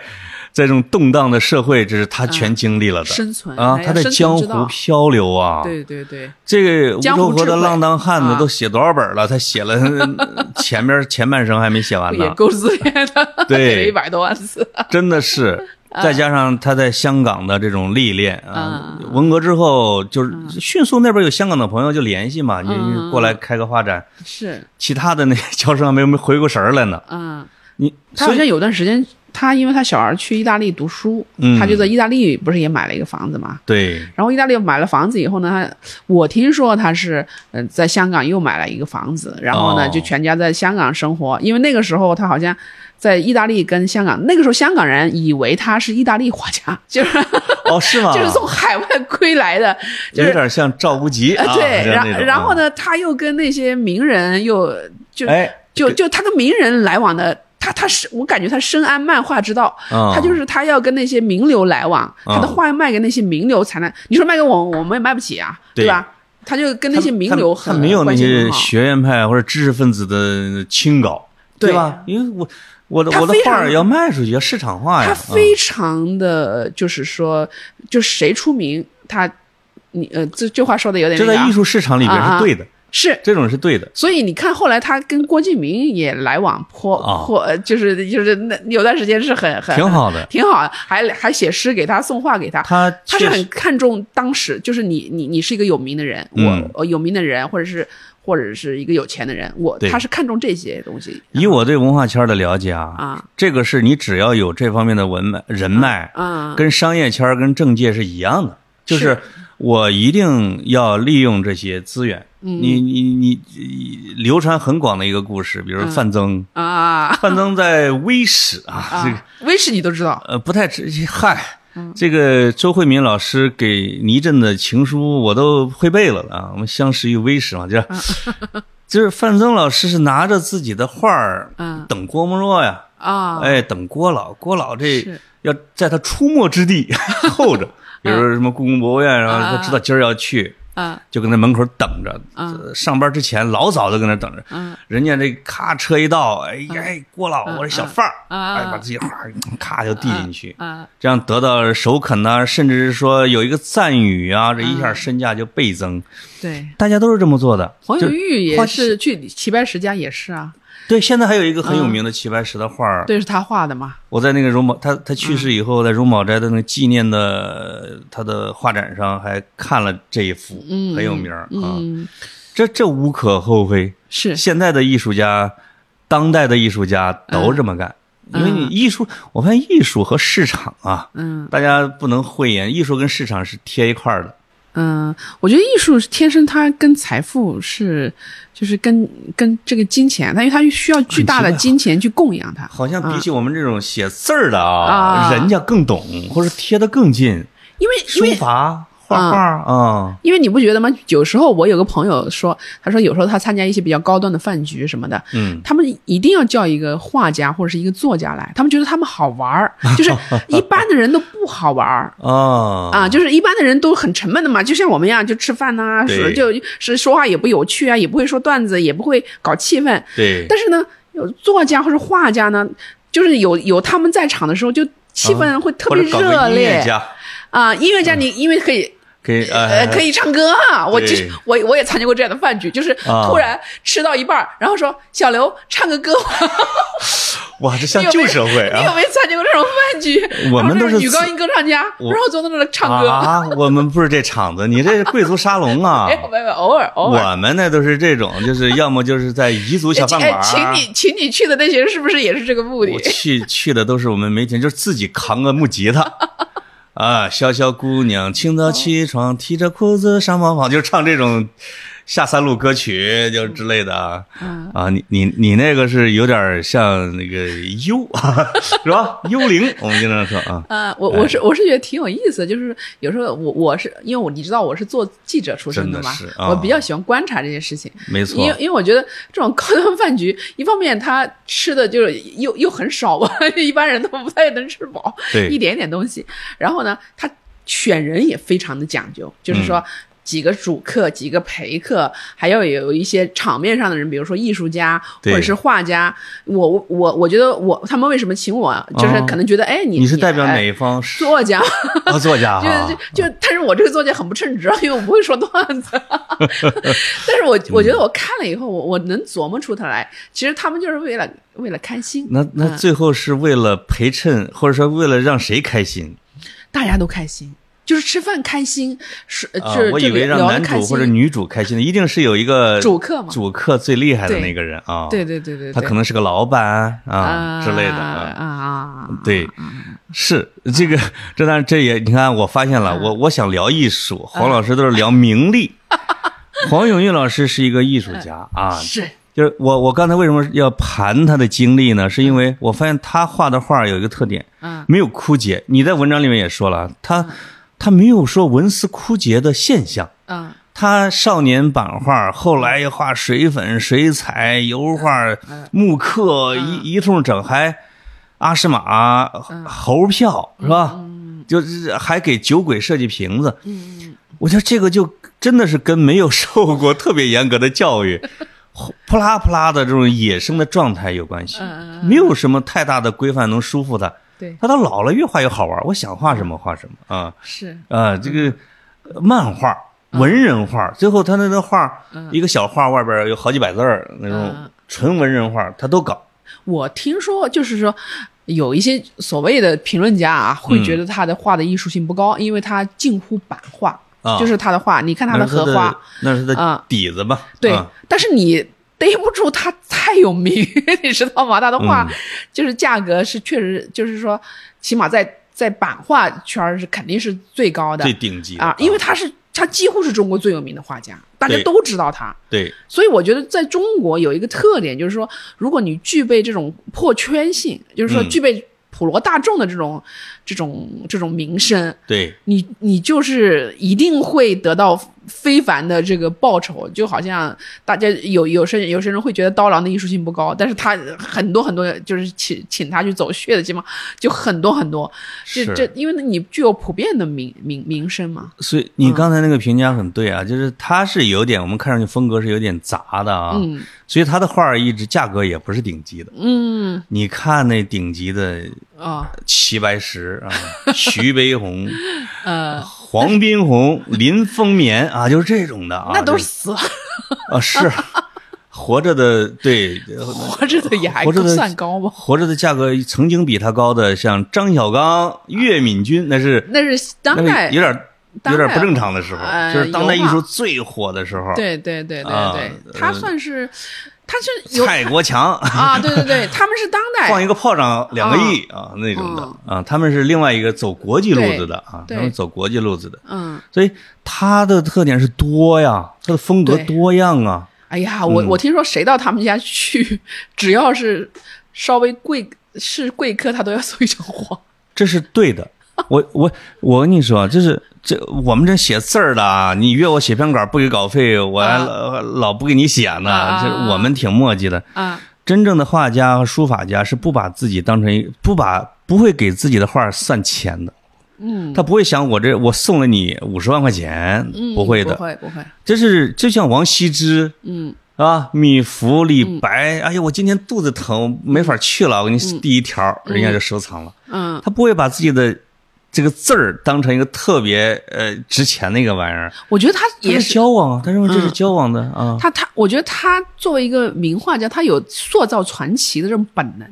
在这种动荡的社会，这是他全经历了的。生存啊，他在江湖漂流啊，对对对，这个无江湖智慧头河的浪荡汉子啊。都写多少本了？他写了 前面前半生还没写完呢，也够自恋的，对。一百多万字。真的是。再加上他在香港的这种历练啊，嗯。文革之后就是迅速那边有香港的朋友就联系嘛，你嗯你过来开个画展。是，其他的那些教授还没没回过神来呢。嗯，你他好像有段时间，他因为他小孩去意大利读书，嗯他就在意大利不是也买了一个房子嘛？对然后意大利买了房子以后呢，他我听说他是呃在香港又买了一个房子，然后呢哦就全家在香港生活，因为那个时候他好像。在意大利跟香港，那个时候香港人以为他是意大利画家，就是、哦是吗？就是从海外归来的，就是有点像赵无极对，然？然后呢，他又跟那些名人又就哎，就就他跟名人来往的，他他是我感觉他深谙漫画之道，啊他就是他要跟那些名流来往，啊他的画要卖给那些名流才能，你说卖给我，我们也卖不起啊，对吧？他就跟那些名流很没有那些学院派或者知识分子的清高，对吧？因为我我的我的画要卖出去，要市场化呀。他嗯非常的就是说，就谁出名，他你呃这这话说的有点这在艺术市场里边是对的，是。这种是对的。所以你看，后来他跟郭敬明也来往颇啊。颇，呃就是就是那有段时间是很很挺好的。挺好，还还写诗给他，送画给他。他他是很看重当时，就是你你你是一个有名的人，嗯。我我有名的人，或者是或者是一个有钱的人，我他是看重这些东西以我对文化圈的了解啊，啊这个是你只要有这方面的文脉人脉，啊跟商业圈跟政界是一样的，就是是。我一定要利用这些资源。嗯。你你你你流传很广的一个故事，比如范增，啊。范增在威史啊，这个啊，威史你都知道。呃不太知 嗨。嗯。这个周慧敏老师给倪震的情书我都会背了啊，我们相识于威史嘛，就是 就是范增老师是拿着自己的画儿嗯。等郭沫若呀，啊，哎，等郭老，郭老这要在他出没之地 候着，比如说什么故宫博物院，然后他知道今儿要去，啊就搁那门口等着。上班之前老早就搁那等着，嗯。人家这咔车一到，哎呀，哎郭老，我是小贩儿，嗯哎，把自己画咔就递进去，啊这样得到首肯呢，甚至是说有一个赞誉啊，这一下身价就倍增。对，大家都是这么做的。黄就永玉也花是去齐白石家也是啊，对，现在还有一个很有名的齐白石的画儿，对，是他画的嘛，我在那个荣宝，他他去世以后，在荣宝斋的那个纪念的他的画展上还看了这一幅，嗯很有名儿啊。嗯，这这无可厚非，是。现在的艺术家，当代的艺术家都这么干。因为你艺术，我发现艺术和市场啊，嗯。大家不能讳言，艺术跟市场是贴一块儿的。嗯，我觉得艺术是天生它跟财富是，就是跟跟这个金钱，它因为它需要巨大的金钱去供养它，好像比起我们这种写字儿的啊，啊人家更懂，或者贴得更近。因为因书法、画画啊，因为你不觉得吗？有时候我有个朋友说，他说有时候他参加一些比较高端的饭局什么的，嗯，他们一定要叫一个画家或者是一个作家来，他们觉得他们好玩儿，就是一般的人都不好玩儿。啊啊，就是一般的人都很沉闷的嘛，就像我们一样，就吃饭呐、就是说话也不有趣啊，也不会说段子，也不会搞气氛。对，但是呢，有作家或者画家呢，就是有有他们在场的时候，就气氛会特别热烈音乐家啊。音乐家你因为可以。可以呃，呃可以唱歌啊！我就是我我也参加过这样的饭局，就是啊突然吃到一半儿，然后说小刘唱个歌吧，哇，这像旧社会啊你有啊！没有参加过这种饭局？我们都是女高音歌唱家，然后坐在那里唱歌。啊，我们不是这场子，你这是贵族沙龙啊！哎，没有没有，偶尔偶尔。我们那都是这种，就是要么就是在彝族小饭馆请你请你去的那些人是不是也是这个目的我？去去的都是我们没钱，就是自己扛个木吉他。啊，小小姑娘，清早起床，提着裤子上茅房，就唱这种下三路歌曲，就之类的啊。嗯啊，你你你那个是有点像那个幽，是吧？幽灵，我们经常说啊。啊，我我是我是觉得挺有意思，就是有时候我我是因为我你知道我是做记者出身嘛的是，啊我比较喜欢观察这些事情。没错因为因为我觉得这种高端饭局，一方面他吃的就是又又很少吧，一般人都不太能吃饱，对一点点东西。然后呢，他选人也非常的讲究，就是嗯说。几个主客，几个陪客，还要有一些场面上的人，比如说艺术家或者是画家。我我我觉得我他们为什么请我，就是哦可能觉得哎，你你是代表哎哪一方？作家，啊，作家 就。就就，但是我这个作家很不称职，啊因为我不会说段子。但是我我觉得我看了以后，我我能琢磨出他来，其实他们就是为了为了开心，那那嗯最后是为了陪衬，或者说为了让谁开心大家都开心，就是吃饭开心，是啊是？我以为让男主或者女主开心的，一定是有一个主客嘛主客最厉害的那个人啊。对对对对，对他可能是个老板啊之类的啊啊。啊，对，是这个，这当然这也你看，我发现嗯了，我我想聊艺术，黄老师都是聊名利。黄永玉老师是一个艺术家啊，是就是我我刚才为什么要盘他的经历呢？是因为我发现他画的画有一个特点，嗯没有枯竭。你在文章里面也说了，他他没有说文思枯竭的现象。嗯他少年版画，后来又画水粉、水彩、油画、木刻，一一通整，还阿诗玛、猴票是吧？就是还给酒鬼设计瓶子。我觉得这个就真的是跟没有受过特别严格的教育，扑啦扑啦的这种野生的状态有关系，没有什么太大的规范能束缚他。对。他到老了越画越好玩，我想画什么画什么啊。是。啊，这个呃漫画、文人画，最后他那个画，一个小画外边有好几百字儿那种嗯。纯文人画，他都搞。我听说，就是说，有一些所谓的评论家啊，会嗯觉得他的画的艺术性不高，因为他近乎版画，啊。就是他的画，你看他的荷花，那是他的啊底子吧？对，啊但是你逮不住他太有名，你知道吗？他的画、嗯。就是价格是确实，就是说，起码在在版画圈儿是肯定是最高的。最顶级啊，因为他是他几乎是中国最有名的画家，大家都知道他。对。所以我觉得在中国有一个特点，就是说，如果你具备这种破圈性，就是说嗯。具备普罗大众的这种、这种这种名声，对。你你就是一定会得到非凡的这个报酬，就好像大家有有些有些人会觉得刀郎的艺术性不高，但是他很多很多就是请请他去走穴的地方就很多很多，这这因为你具有普遍的名名名声嘛，所以你刚才那个评价很对啊，就是他是有点，我们看上去风格是有点杂的啊，嗯所以他的画儿一直价格也不是顶级的。嗯。你看那顶级的啊齐白石啊，徐悲鸿、呃，黄宾虹、林风眠啊，就是这种的啊，那都是死。了，啊是。活着的，对，活着的也还算高吧？活着的价格曾经比他高的，像张小刚、岳敏君，那是那是当代有点有点不正常的时候，呃就是当代艺术最火的时候。，对对对对啊对，他呃算是他是有蔡国强啊，对对对，他们是当代放一个炮仗两个亿啊那种的啊，他们是另外一个走国际路子的啊，他们走国际路子的，嗯。所以他的特点是多呀，他的风格多样啊。哎呀，我、嗯我听说谁到他们家去，只要是稍微贵是贵客，他都要送一张画。这是对的。我我我跟你说，就是这我们这写字儿的啊，你约我写篇稿不给稿费，我还啊老老不给你写呢。啊这我们挺磨叽的。啊，真正的画家和书法家是不把自己当成一不把不会给自己的画算钱的。嗯，他不会想我这我送了你五十万块钱，嗯不会的。不会不会，这是就像王羲之嗯啊，米芾、李白，哎呀，我今天肚子疼，没法去了，我给你第一条，人家就收藏了。嗯，他不会把自己的这个字儿当成一个特别呃值钱的一个玩意儿，我觉得他也是。交往啊，他认为这是嗯交往的啊。他他，我觉得他作为一个名画家，他有塑造传奇的这种本能，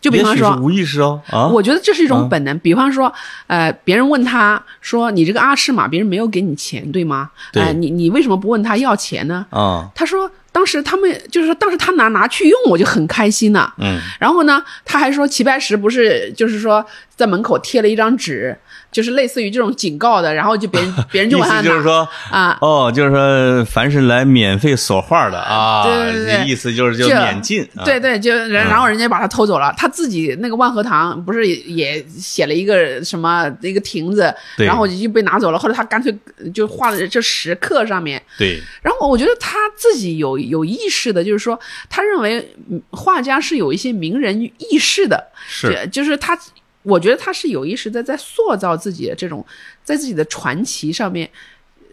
就比方说，无意识哦啊，我觉得这是一种嗯本能。比方说，呃，别人问他说：“你这个阿诗玛，别人没有给你钱，对吗？对呃，你你为什么不问他要钱呢？”啊，他说：“当时他们就是说，当时他拿拿去用，我就很开心呐、嗯，然后呢，他还说齐白石不是就是说在门口贴了一张纸，就是类似于这种警告的，然后就别人 别人就意往他拿思就是说，啊。哦，就是说，凡是来免费索画的啊，对对对意思就是就免进，啊对对，就然然后人家把他偷走了，他自己那个万和堂不是也写了一个什么一个亭子，然后就被拿走了。后来他干脆就画在这石刻上面，对，然后我觉得他自己有有意识的，就是说他认为嗯画家是有一些名人意识的，是就是他，我觉得他是有意识的在塑造自己的这种，在自己的传奇上面。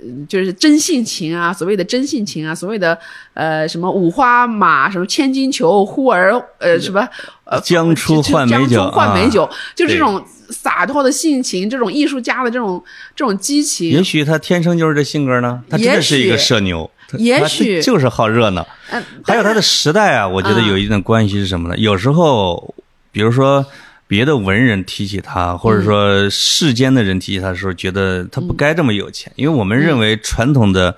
嗯就是真性情啊，所谓的真性情啊，所谓的呃什么五花马，什么千金裘，呼儿呃什么呃将出换美酒将出换美酒，就这种洒脱的性情，这种艺术家的这种这种激情，也许他天生就是这性格呢，他真的是一个社牛，也许就是好热闹。嗯，还有他的时代啊，我觉得嗯有一定的关系是什么呢？有时候，比如说别的文人提起他，或者说世间的人提起他的时候，觉得他不该这么有钱，因为我们认为传统的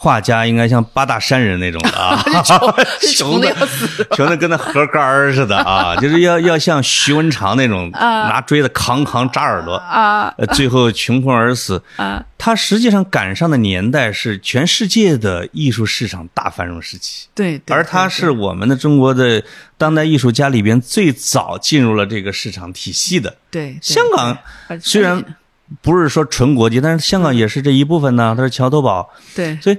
画家应该像八大山人那种的啊，穷的要死，穷的跟那河杆儿似的啊，就是要要像徐文长那种拿锥子扛扛扎耳朵啊呃，最后穷困而死。啊，他实际上赶上的年代是全世界的艺术市场大繁荣时期。对，对而他是我们的中国的当代艺术家里边最早进入了这个市场体系的。对对香港虽然不是说纯国际，但是香港也是这一部分呢，它是桥头堡，对。所以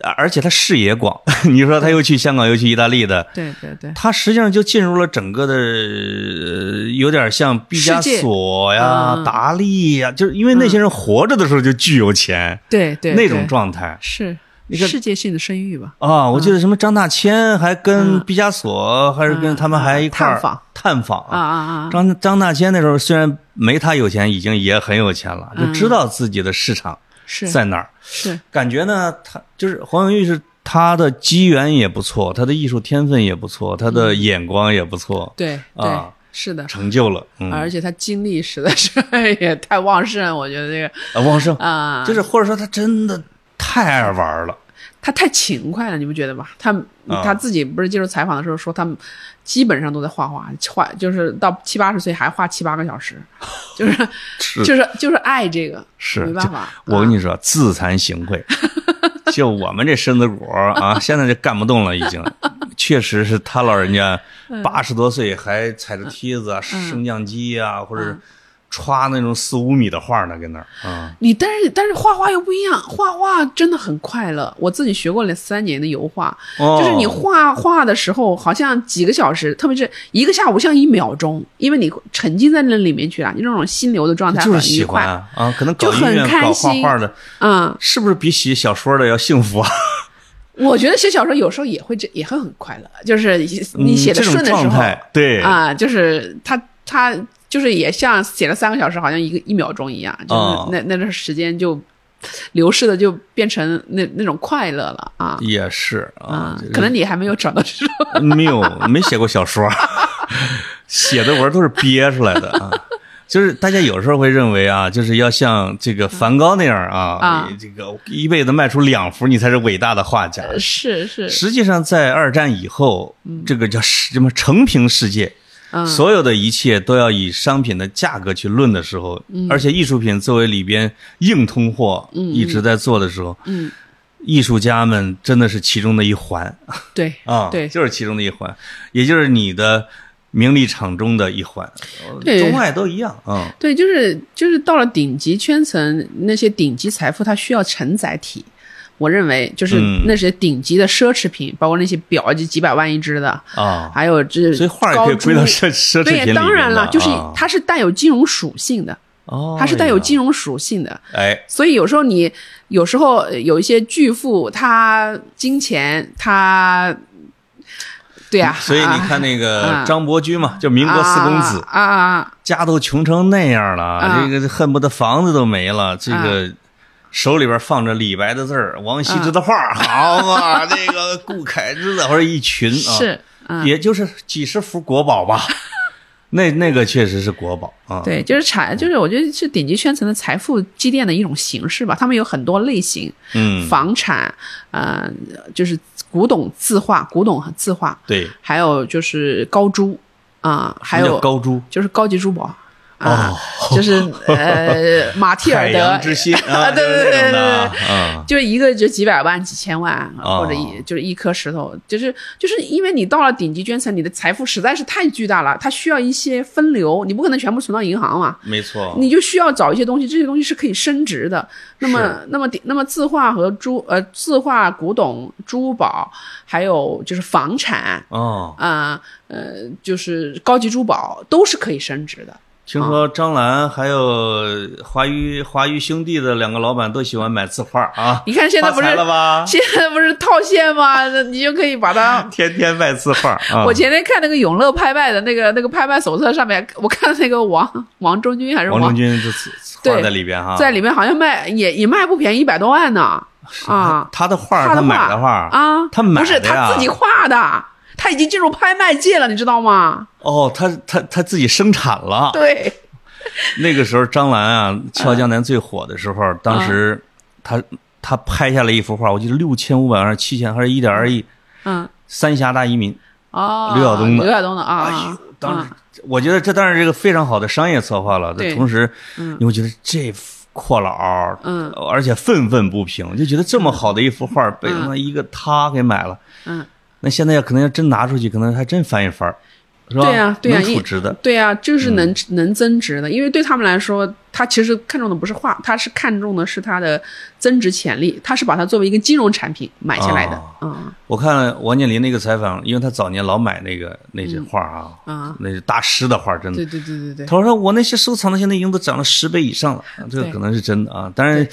啊而且他视野广。你说他又去香港，又去意大利的，对对对。他实际上就进入了整个的，呃有点像毕加索呀、嗯达利呀，就是因为那些人活着的时候就巨有钱，对对那种状态。是个世界性的声誉吧？啊，我记得什么张大千还跟嗯。毕加索，还是跟他们还一块儿探访。探访。啊啊啊！张张大千那时候虽然没他有钱，已经也很有钱了，就知道自己的市场是。在哪儿。是。感觉呢，他就是黄永玉是他的机缘也不错，他的艺术天分也不错，他的眼光也不错，对对啊是的，成就了。嗯，而且他精力实在是 也太旺盛，我觉得这个。啊旺盛，啊，就是或者说他真的太爱玩了。他太勤快了，你不觉得吗？他啊他自己不是接受采访的时候说，他们基本上都在画画，画就是到七八十岁还画七八个小时，就是是就是就是爱这个，是没办法。我跟啊你说，自惭形秽。就我们这身子骨啊，现在就干不动了，已经。确实是他老人家嗯八十多岁还踩着梯子啊、升降机啊，或者歘那种四五米的画呢，跟那儿啊。你但是但是画画又不一样，画画真的很快乐。我自己学过了三年的油画，哦就是你画画的时候，好像几个小时，特别是一个下午像一秒钟，因为你沉浸在那里面去了，你那种心流的状态就是喜很愉快欢。啊啊，可能搞音乐、搞画开心画的，嗯，是不是比写小说的要幸福啊？我觉得写小说有时候也会这也会很快乐，就是你写的顺的时候对啊，就是他他就是也像写了三个小时，好像一个一秒钟一样，就是哦那、那段时间就流逝的就变成那那种快乐了啊。也是啊可能你还没有找到这种。没有，没写过小说，写的文都是憋出来的啊。就是大家有时候会认为啊，就是要像这个梵高那样啊，啊。这个一辈子卖出两幅，你才是伟大的画家。是是。实际上，在二战以后，这个叫什么成平世界，嗯。所有的一切都要以商品的价格去论的时候，嗯。而且艺术品作为里边硬通货一直在做的时候，嗯。艺术家们真的是其中的一环。对 啊，对。就是其中的一环，也就是你的名利场中的一环，中外都一样啊。对，就是就是到了顶级圈层，那些顶级财富它需要承载体。我认为就是嗯那些顶级的奢侈品，包括那些表就几百万一只的，啊，还有这所以画也可以归到奢奢侈品里对，面当然了，的就是啊它是带有金融属性的，哦，它是带有金融，属性的。哎，所以有时候你有时候呃有一些巨富，他金钱他，对啊、所以你看那个啊张伯驹嘛，就民国四公子，啊啊啊家都穷成那样了，啊这个恨不得房子都没了，这个。手里边放着李白的字儿、王羲之的画儿，好嘛，这个顾恺之的或者一群啊，是，嗯，也就是几十幅国宝吧。那那个确实是国宝啊。对，就是财，就是我觉得是顶级圈层的财富积淀的一种形式吧。他们有很多类型，嗯，房产，呃，就是古董字画，古董和字画，对，还有就是高珠啊、还有高珠就是高级珠宝。啊哦，就是 呃，马蒂尔德之心 啊，对对对对对就一个就几百万、几千万，哦。或者一就是一颗石头，就是就是因为你到了顶级圈层，你的财富实在是太巨大了，它需要一些分流，你不可能全部存到银行嘛，没错，你就需要找一些东西，这些东西是可以升值的。那么，那么，那么字画和珠呃字画、古董、珠宝，还有就是房产哦，啊呃就是高级珠宝都是可以升值的。听说张兰还有华谊华谊兄弟的两个老板都喜欢买字画啊，你看现在不是？现在不是套现吗？你就可以把它。天天卖字画啊！我前天看那个永乐拍卖的那个那个拍卖手册上面，我看那个王王中军还是王中军这字画在里边哈，在里面好像卖也也卖不便宜，一百多万呢啊！他的画他买的画啊，他买不是他自己画的，他已经进入拍卖界了，你知道吗？哦，他他他自己生产了。对，那个时候张兰啊，《俏江南》最火的时候，当时他他拍下了一幅画，我记得六千五百万七千还是一点二亿，嗯，三峡大移民。哦，刘晓东的刘晓东的哎啊呦，，当时嗯我觉得这当然是一个非常好的商业策划了。对同时，嗯你会觉得这阔佬，嗯而且愤愤不平，就觉得这么好的一幅画被他妈一个他给买了。嗯，那现在要可能要真拿出去，可能还真翻一番儿，是吧？对呀对呀能储值的。对啊，就是嗯能、能增值的，因为对他们来说，他其实看中的不是画，他是看中的是它的增值潜力，他是把它作为一个金融产品买下来的，嗯我看王健林那个采访，因为他早年老买那个那些画啊，啊，那是大师的画，真的对。对对对对，他说我那些收藏的现在已经都涨了十倍以上了，这个可能是真的啊。当然，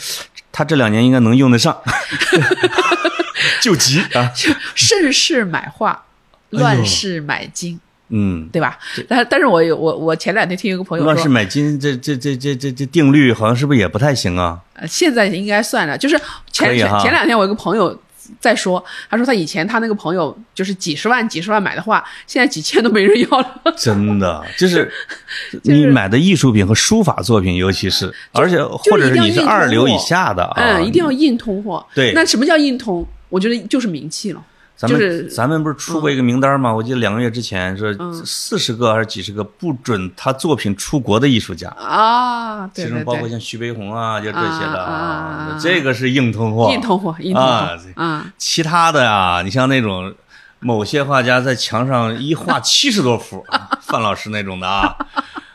他这两年应该能用得上，救急啊。盛世买画，乱世买金。嗯，对吧？但但是我有我我前两天听一个朋友说，乱世买金这这这这这这定律好像是不是也不太行啊？呃现在应该算了。就是前前前两天我一个朋友在说，他说他以前他那个朋友就是几十万几十万买的画，现在几千都没人要了。真的，就是就是你买的艺术品和书法作品，尤其是，而且或者是你是二流以下的啊，嗯，一定要硬通货。对那什么叫硬通？我觉得就是名气了。咱们、就是咱们不是出过一个名单吗？我记得两个月之前说嗯四十个还是几十个不准他作品出国的艺术家，啊，对其中包括像徐悲鸿啊，就这些的这个是硬通货。硬通货，硬通货啊，嗯，其他的啊，你像那种某些画家在墙上一画七十多幅，啊 范老师那种的啊，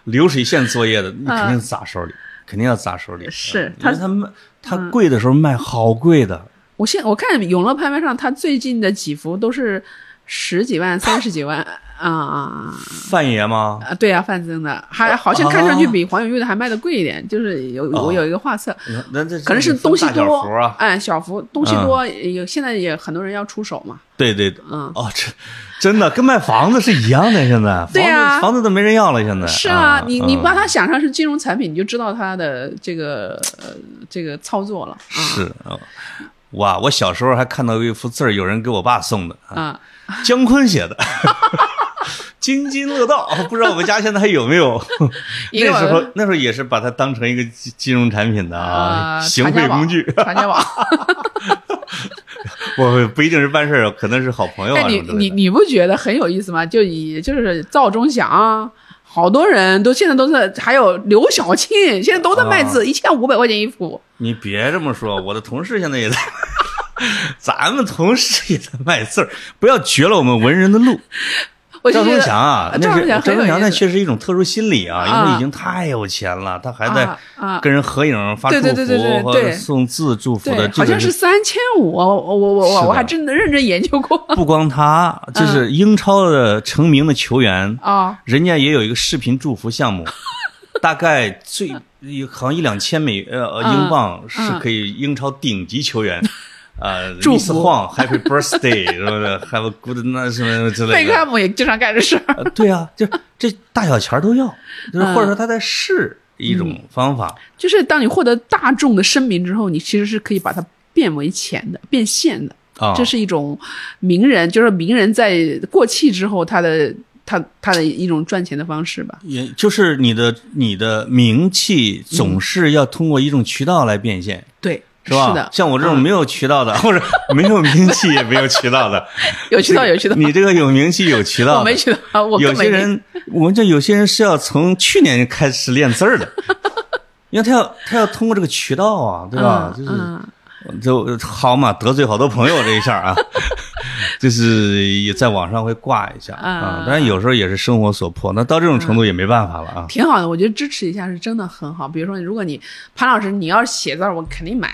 流水线作业的，你肯定砸手里，肯定要砸手里。是嗯因为他卖他贵的时候卖好贵的，我现我看永乐拍卖上，他最近的几幅都是十几万、三十几万啊啊范爷吗？啊！对啊，范增的，还好像看上去比黄永玉的还卖的贵一点。就是有哦我有一个画册，那这可能是东西多幅啊，哎，小幅东西多，有现在也很多人要出手嘛。对对，嗯哦，这真的跟卖房子是一样的，现在对啊房子都没人要了，现在是啊，你你嗯把它想象是金融产品，你就知道它的这个呃这个操作了啊是啊。哇！我小时候还看到有一幅字儿，有人给我爸送的，啊！姜昆写的，津津乐道。不知道我们家现在还有没有？那时候那时候也是把它当成一个金金融产品的啊，呃行贿工具。传家宝。我不一定是办事儿，可能是好朋友啊哎，你。你你不觉得很有意思吗？就以就是赵忠祥啊，好多人都现在都是，还有刘晓庆，现在都在卖啊字，一千五百块钱一幅。你别这么说，我的同事现在也在，咱们同事也在卖字儿，不要绝了我们文人的路。赵忠祥啊，那是赵忠祥那确实一种特殊心理啊，因为啊已经太有钱了，他还在跟人合影、发祝福或者送字祝福的，对，好像是三千五，我我我我我还真的认真研究过 不光他，就是英超的成名的球员，啊。人家也有一个视频祝福项目，大概最好像一两千美呃 英镑是嗯可以英超顶级球员。呃，祝福密斯晃，Happy Birthday，是不是？Have a good 那什么之类的。贝克汉姆也经常干这事儿。呃对啊，就这大小钱儿都要，就是嗯或者说他在试一种方法。就是当你获得大众的声明之后，你其实是可以把它变为钱的、变现的。啊，这是一种名人，就是名人在过气之后，他的他他的一种赚钱的方式吧。也就是你的你的名气总是要通过一种渠道来变现，对，是吧？的，像我这种没有渠道的，或者没有名气也没有渠道的，有渠道有渠道，你这个有名气有渠道，我没渠道，我有些人，我们这有些人是要从去年开始练字儿的，因为他要他要通过这个渠道啊，对吧？就是。就好嘛，得罪好多朋友这一下啊，就是也在网上会挂一下啊，当然有时候也是生活所迫，那到这种程度也没办法了啊。挺好的，我觉得支持一下是真的很好。比如说，如果你潘老师你要是写字儿，我肯定买。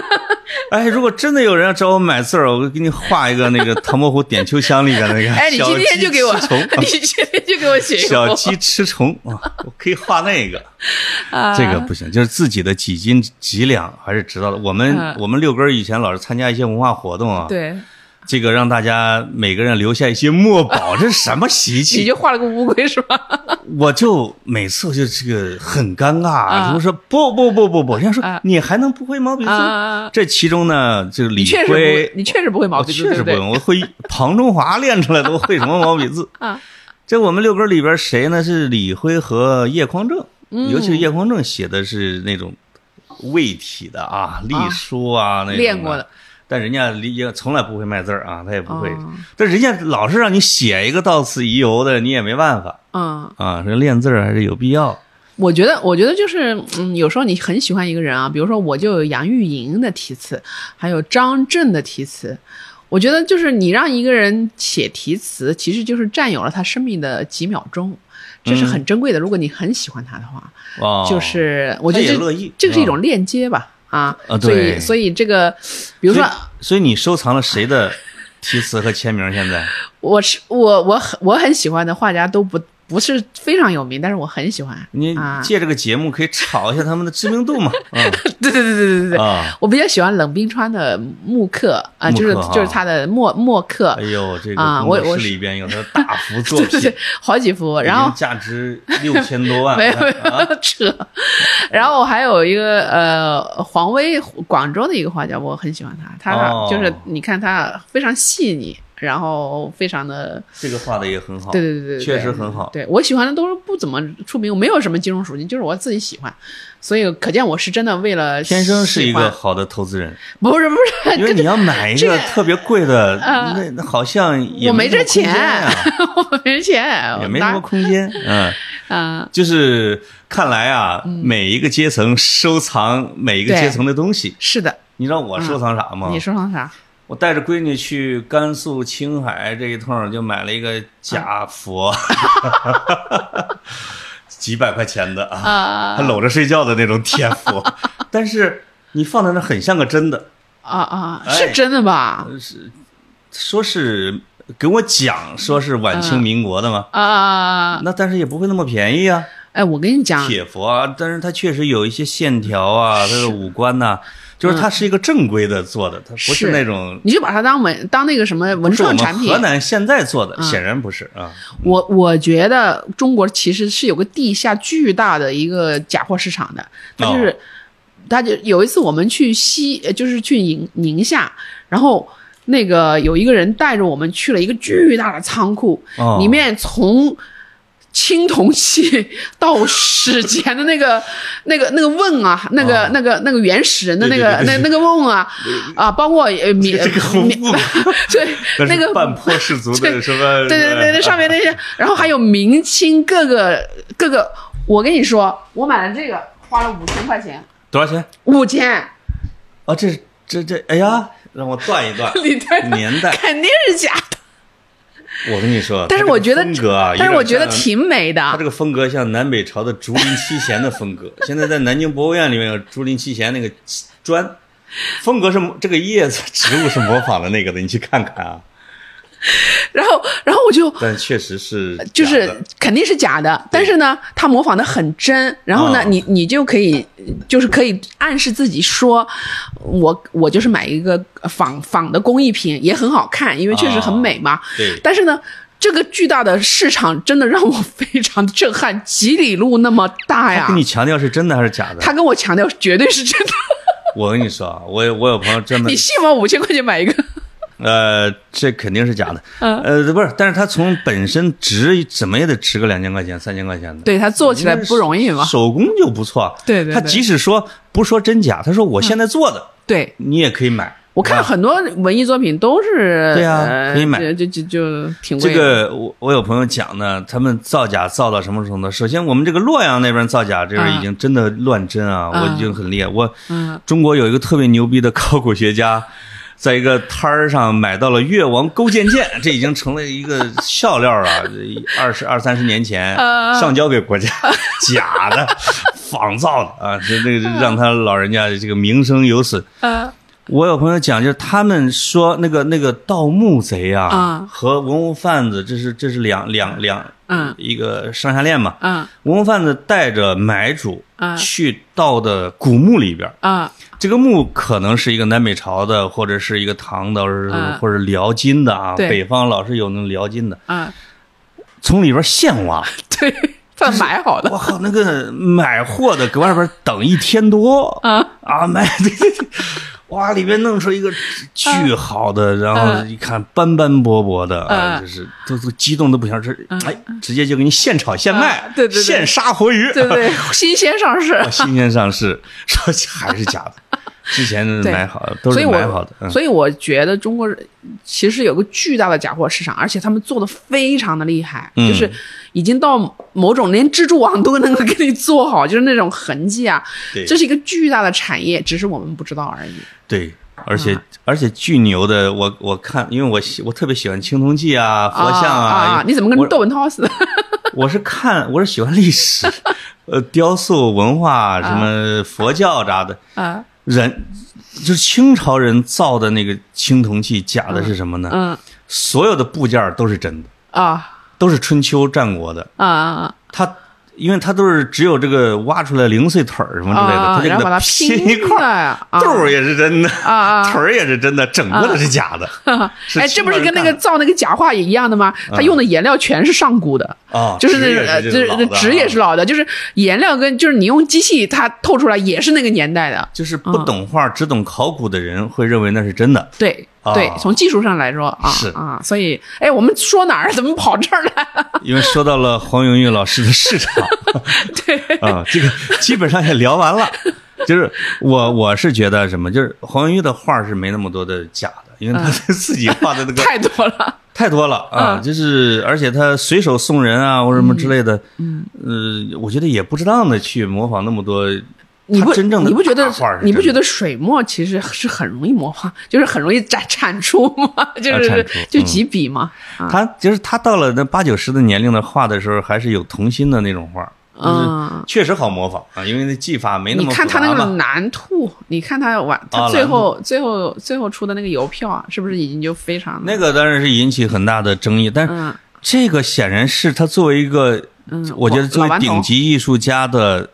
哎，如果真的有人要找我买字儿，我给你画一个那个唐伯虎点秋香里边那个。哎，你今天就给我，你今天就给我写一个小鸡吃虫啊，我可以画那个。这个不行，就是自己的几斤几两还是知道的。我们我们六根以前老是参加一些文化活动啊，对，这个让大家每个人留下一些墨宝，这是什么习气？你就画了个乌龟是吧？我就每次就这个很尴尬，我说不不不不不，人家说你还能不会毛笔字？这其中呢，就李辉，你确实不会毛笔字，确实不会，我会 庞中华练出来的，我会什么毛笔字 啊？这我们六哥里边谁呢？是李辉和叶匡正。尤其是叶匡正写的是那种魏体的啊，隶书啊那种练过的，但人家也从来不会卖字儿啊，他也不会。但人家老是让你写一个到此一游的，你也没办法。嗯啊，这练字儿还是有必要。我觉得，我觉得就是，嗯，有时候你很喜欢一个人啊，比如说我就有杨钰莹的题词，还有张震的题词。我觉得就是你让一个人写题词，其实就是占有了他生命的几秒钟。这是很珍贵的。如果你很喜欢他的话，就是我觉得这这个是一种链接吧，啊，所以所以这个，比如说，所以你收藏了谁的题词和签名？现在我是我我很我很喜欢的画家都不。不是非常有名，但是我很喜欢。你借这个节目可以炒一下他们的知名度嘛？对对对对对对对。啊，我比较喜欢冷冰川的木刻啊，就是就是他的墨墨刻。哎呦，这个啊，我我里边有他的大幅作 品，好几幅，然后价值六千多万。没有没有扯。然后我还有一个呃，黄威，广州的一个画家，我很喜欢他，他就是你看他非常细腻。然后非常的，这个画的也很好，对对对对，确实很好。对我喜欢的都是不怎么出名，没有什么金融属性，就是我自己喜欢，所以可见我是真的为了天生是一个好的投资人。不是不是，因为 你要买一个特别贵的，那那好像也 没这钱，我没钱，也没什么空间。嗯嗯，就是看来啊，每一个阶层收藏每一个阶层的东西。是的，你知道我收藏啥吗？你收藏啥？我带着闺女去甘肃青海这一趟，就买了一个假佛，几百块钱的啊，还搂着睡觉的那种铁佛，但是你放在那很像个真的啊啊，是真的吧？是，说是给我讲说是晚清民国的吗？啊，那但是也不会那么便宜啊。哎，我跟你讲，铁佛啊，但是它确实有一些线条啊，它的五官呐。就是它是一个正规的做的，它不是那种，你就把它当文当那个什么文创产品。河南现在做的显然不是啊。我我觉得中国其实是有个地下巨大的一个假货市场的，它就是，它就有一次我们去西，就是去宁宁夏，然后那个有一个人带着我们去了一个巨大的仓库，里面从。青铜器到史前的那个、那个、那个瓮啊，那个、那个、那个原始人的那个、那那个瓮啊，啊，包括呃米 米，对，那个半坡氏族的什么？对对对对，上面那些，然后还有明清各个各个，我跟你说，我买了这个花了五千块钱，多少钱？五千。啊，这这这，哎呀，让我断一断，年代肯定是假的。我跟你说，但是我觉得风格啊，但是我觉得挺美的。它这个风格像南北朝的竹林七贤的风格。现在在南京博物院里面有竹林七贤那个砖，风格是这个叶子植物是模仿的那个的，你去看看啊。然后，然后我就，但确实是，就是肯定是假的。但是呢，他模仿的很真。然后呢，你你就可以，就是可以暗示自己说，我我就是买一个仿仿的工艺品，也很好看，因为确实很美嘛。对。但是呢，这个巨大的市场真的让我非常的震撼，几里路那么大呀！他跟你强调是真的还是假的？他跟我强调绝对是真的。我跟你说啊，我我有朋友真的，你信吗？五千块钱买一个。呃，这肯定是假的。嗯呃，不是，但是他从本身值怎么也得值个两千块钱、三千块钱的。对他做起来不容易嘛。手工就不错。对对对他即使说不说真假，他说我现在做的，对，你也可以买。我看很多文艺作品都是对啊呃可以买就就就就挺这。个我我有朋友讲呢，他们造假造到什么程度？首先，我们这个洛阳那边造假，这个已经真的乱真啊，嗯我已经很厉害。我嗯中国有一个特别牛逼的考古学家，在一个摊儿上买到了越王勾践剑，这已经成了一个笑料了。二十二三十年前嗯上交给国家，假的、仿造的啊，这这个让他老人家这个名声有损。呃。我有朋友讲，就是他们说那个那个盗墓贼啊，啊。和文物贩子，这是这是两两两嗯。一个上下链嘛。嗯。文物贩子带着买主嗯。去盗的古墓里边，啊这个墓可能是一个南北朝的，或者是一个唐的，或者是嗯或者辽金的啊。北方老是有那种辽金的，啊，从里边现挖。对，他买好的。我靠，那个买货的搁外边等一天多啊啊，买对对对，哇，里面弄出一个巨好的，然后嗯。一看斑斑驳驳的啊，嗯。就是都都激动的不行，这哎，直接就给你现炒现卖啊，对对对。现杀活鱼，对对，新鲜上市。新鲜上市，说还是假的，之前买好的都是买好的，我嗯所以我觉得中国人其实有个巨大的假货市场，而且他们做的非常的厉害，嗯就是已经到某种连蜘蛛网都能够给你做好，就是那种痕迹啊，对这是一个巨大的产业，只是我们不知道而已。对，而嗯且而且巨牛的，我我看，因为我喜我特别喜欢青铜器啊、佛像啊你怎么跟窦文涛似的？我是看，我是喜欢历史，呃，雕塑文化，什么佛教啥的。啊，人就是清朝人造的那个青铜器，假的是什么呢？嗯所有的部件都是真的，啊都是春秋战国的。啊啊它因为它都是只有这个挖出来零碎腿儿什么之类的，啊，它就给它拼一块儿。肚儿也是真的，腿儿也是真的，整个的是假的。是 哎，这不是跟那个造那个假画也一样的吗？他用的颜料全是上古的。啊，就是那呃，就是这纸也是老的，就是颜料跟就是你用机器它透出来也是那个年代的。就是不懂画、只懂考古的人会认为那是真的。对啊对，从技术上来说啊是啊，所以哎，我们说哪儿 怎么跑这儿来了？因为说到了黄永玉老师的市场，对啊，这个基本上也聊完了。就是我我是觉得什么，就是黄永玉的画是没那么多的假的，因为他自己画的那个太多了。太多了啊，嗯就是而且他随手送人啊或者什么之类的，嗯，呃，我觉得也不值当的去模仿那么多。你不真正的你不觉得你不觉得水墨其实是很容易模仿，就是很容易产产出吗？就是、就嗯几笔嘛。啊他就是他到了那八九十的年龄的画的时候，还是有童心的那种画，就是嗯，确实好模仿啊，因为那技法没那么你看他那个。蓝兔，你看他完，他啊最后、最后最后出的那个邮票啊，是不是已经就非常那个当然是引起很大的争议，但是这个显然是他作为一个，嗯，我觉得作为顶级艺术家的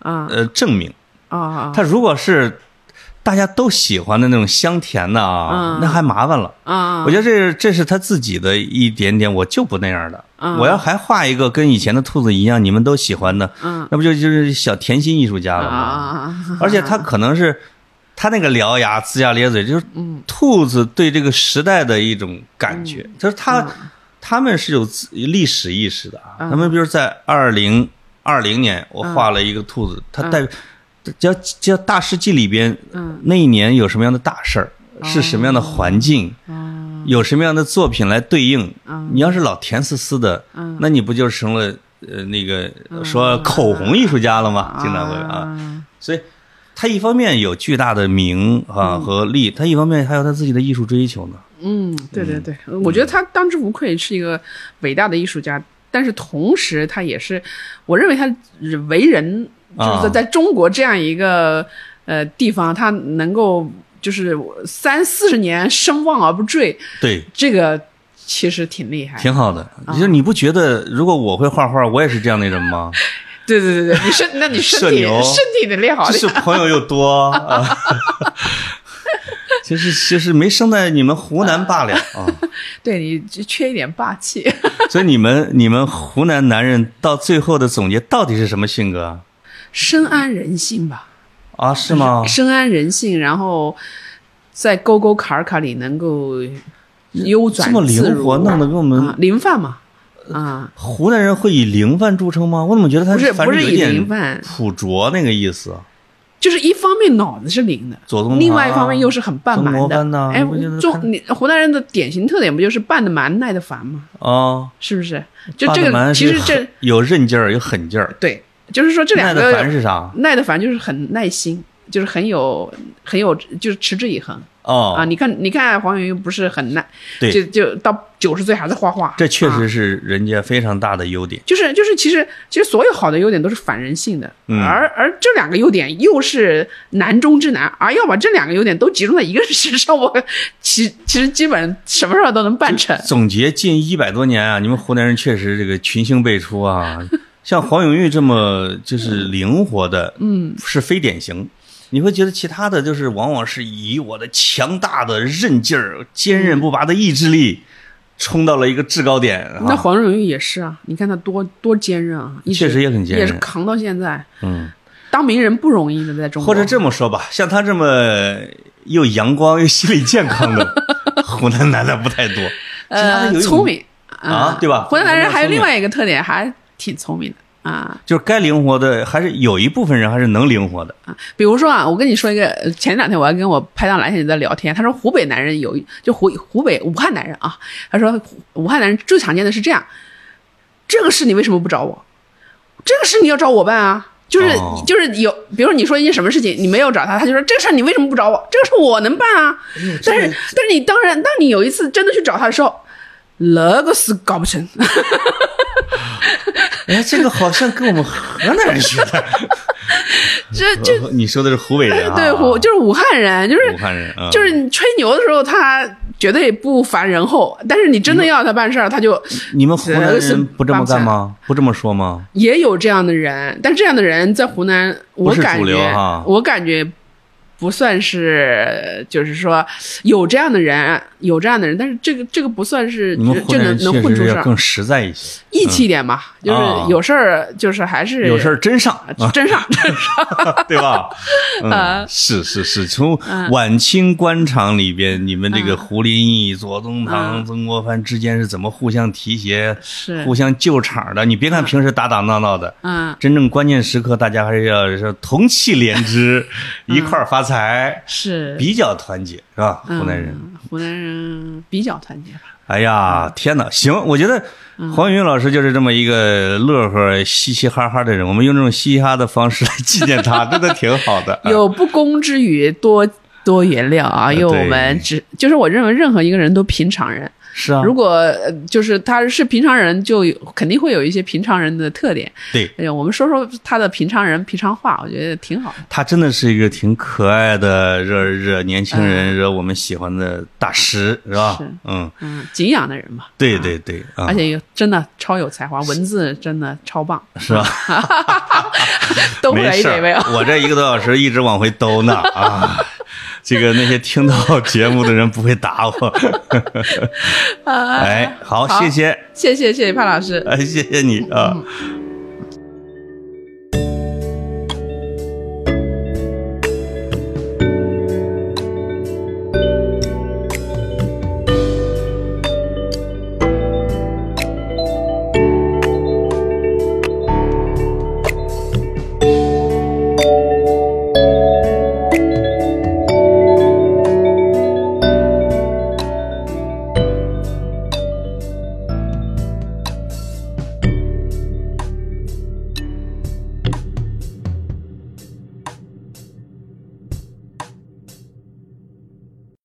啊呃证明。啊他如果是大家都喜欢的那种香甜的啊，嗯那还麻烦了。啊！我觉得这是这是他自己的一点点，我就不那样的。嗯我要还画一个跟以前的兔子一样，你们都喜欢的，嗯那不就就是小甜心艺术家啊了吗？啊而且他可能是他那个獠牙、龇牙咧嘴，就是嗯兔子对这个时代的一种感觉。就是他、他们是有历史意识的啊。嗯他们比如在二零二零年，我画了一个兔子，它代表叫叫大事记里边，嗯。那一年有什么样的大事儿，是什么样的环境，哦。有什么样的作品来对应。嗯你要是老甜丝丝的，嗯。那你不就成了呃那个说口红艺术家了吗？经常会啊。啊所以他一方面有巨大的名啊和利，他一方面还有他自己的艺术追求呢。嗯，对对对，我觉得他当之无愧是一个伟大的艺术家，但是同时他也是，我认为他为人就是说在在中国这样一个呃地方，他能够就是三四十年声望而不坠，对，这个其实挺厉害。挺好的。就是你不觉得，如果我会画画，我也是这样的人吗？对对对对，你身那你身体身体得练好就。是朋友又多啊。其实其实没生在你们湖南罢了啊。对你就缺一点霸气。所以你们你们湖南男人到最后的总结到底是什么性格啊？深谙人性吧，啊，是吗？深谙人性，然后在沟沟坎坎里能够悠转这么灵活，弄得跟我们啊，灵饭嘛，啊，湖南人会以灵饭著称吗？我怎么觉得他不是不是以正有点灵饭，朴拙那个意思？就是一方面脑子是灵的，左宗另外一方面又是很半蛮的。哎中你湖南人的典型特点不就是半的蛮耐的烦吗？哦，是不是？就这个，其实这有韧劲儿，有狠劲儿。对，就是说这两耐的烦个是啥？耐的烦就是很耐心，就是很有很有就是持之以恒哦，啊！你看你看黄永玉不是很耐，对就就到九十岁还在画画，这确啊实是人家非常大的优点。就是就是，其实其实所有好的优点都是反人性的，嗯而而这两个优点又是难中之难，而要把这两个优点都集中在一个人身上，我其其实基本上什么事儿都能办成。总结近一百多年啊，你们湖南人确实这个群星辈出啊。像黄永玉这么就是灵活的，嗯，是非典型。你会觉得其他的就是往往是以我的强大的韧劲儿、坚韧不拔的意志力，冲到了一个制高点。啊那黄永玉也是啊，你看他多多坚韧啊，确实也很坚韧也是扛到现在。嗯，当名人不容易的，在中国。或者这么说吧，像他这么又阳光又心理健康的 湖南男的不太多。其他的呃聪明啊对吧湖南男人还有另外一个特点，还挺聪明的啊。就是该灵活的，还是有一部分人还是能灵活的啊。比如说啊，我跟你说一个，呃前两天我还跟我拍档蓝小姐在聊天，他说湖北男人有就湖湖北武汉男人啊，他说武汉男人最常见的是这样，这个事你为什么不找我？这个事你要找我办啊。就是、哦就是有，比如你说一件什么事情，你没有找他，他就说这个事儿你为什么不找我？这个事我能办啊。但是但是你当然，当你有一次真的去找他的时候，那个是搞不成。哎，这个好像跟我们河南人学的。这这呃你说的是湖北人啊？对湖就是武汉人，就是武汉人，嗯就是你吹牛的时候，他绝对不烦人后，但是你真的要他办事儿，他就你们湖南人不这么干吗？不这么说吗？也有这样的人，但这样的人在湖南，我感觉哈，我感觉不算是，就是说有这样的人，有这样的人，但是这个这个不算是就能能混出事儿，更实在一些，义气一点嘛，就是啊。有事儿就是还是有事儿真上，啊真上 真上，对吧？啊。嗯，是是是，从嗯晚清官场里边，你们这个胡林翼、左宗棠、嗯曾国藩之间是怎么互相提携、是。互相救场的？你别看平时打打闹闹的，嗯真正关键时刻，大家还是要是同气连枝，一块儿发财，是比较团结，是吧？湖南人。嗯湖南人比较团结吧。哎呀，天哪！行，我觉得黄云老师就是这么一个乐呵、嘻嘻哈哈的人。我们用这种嘻嘻哈的方式来纪念他，真的挺好的。啊有不公之余，多多原谅啊！因为我们只就是我认为任何一个人都平常人，是啊，如果呃就是他是平常人，就有肯定会有一些平常人的特点。对哎呀，我们说说他的平常人平常话，我觉得挺好。他真的是一个挺可爱的，惹惹年轻人、惹我们喜欢的大师，是吧？是嗯，嗯，敬仰的人嘛。对对对啊而，且真的超有才华，文字真的超棒，是吧？都回来没事一点没有，？我这一个多小时一直往回兜呢啊。这个那些听到节目的人不会打我，哎，好，好谢谢，谢谢谢谢潘老师。哎，谢谢你啊。嗯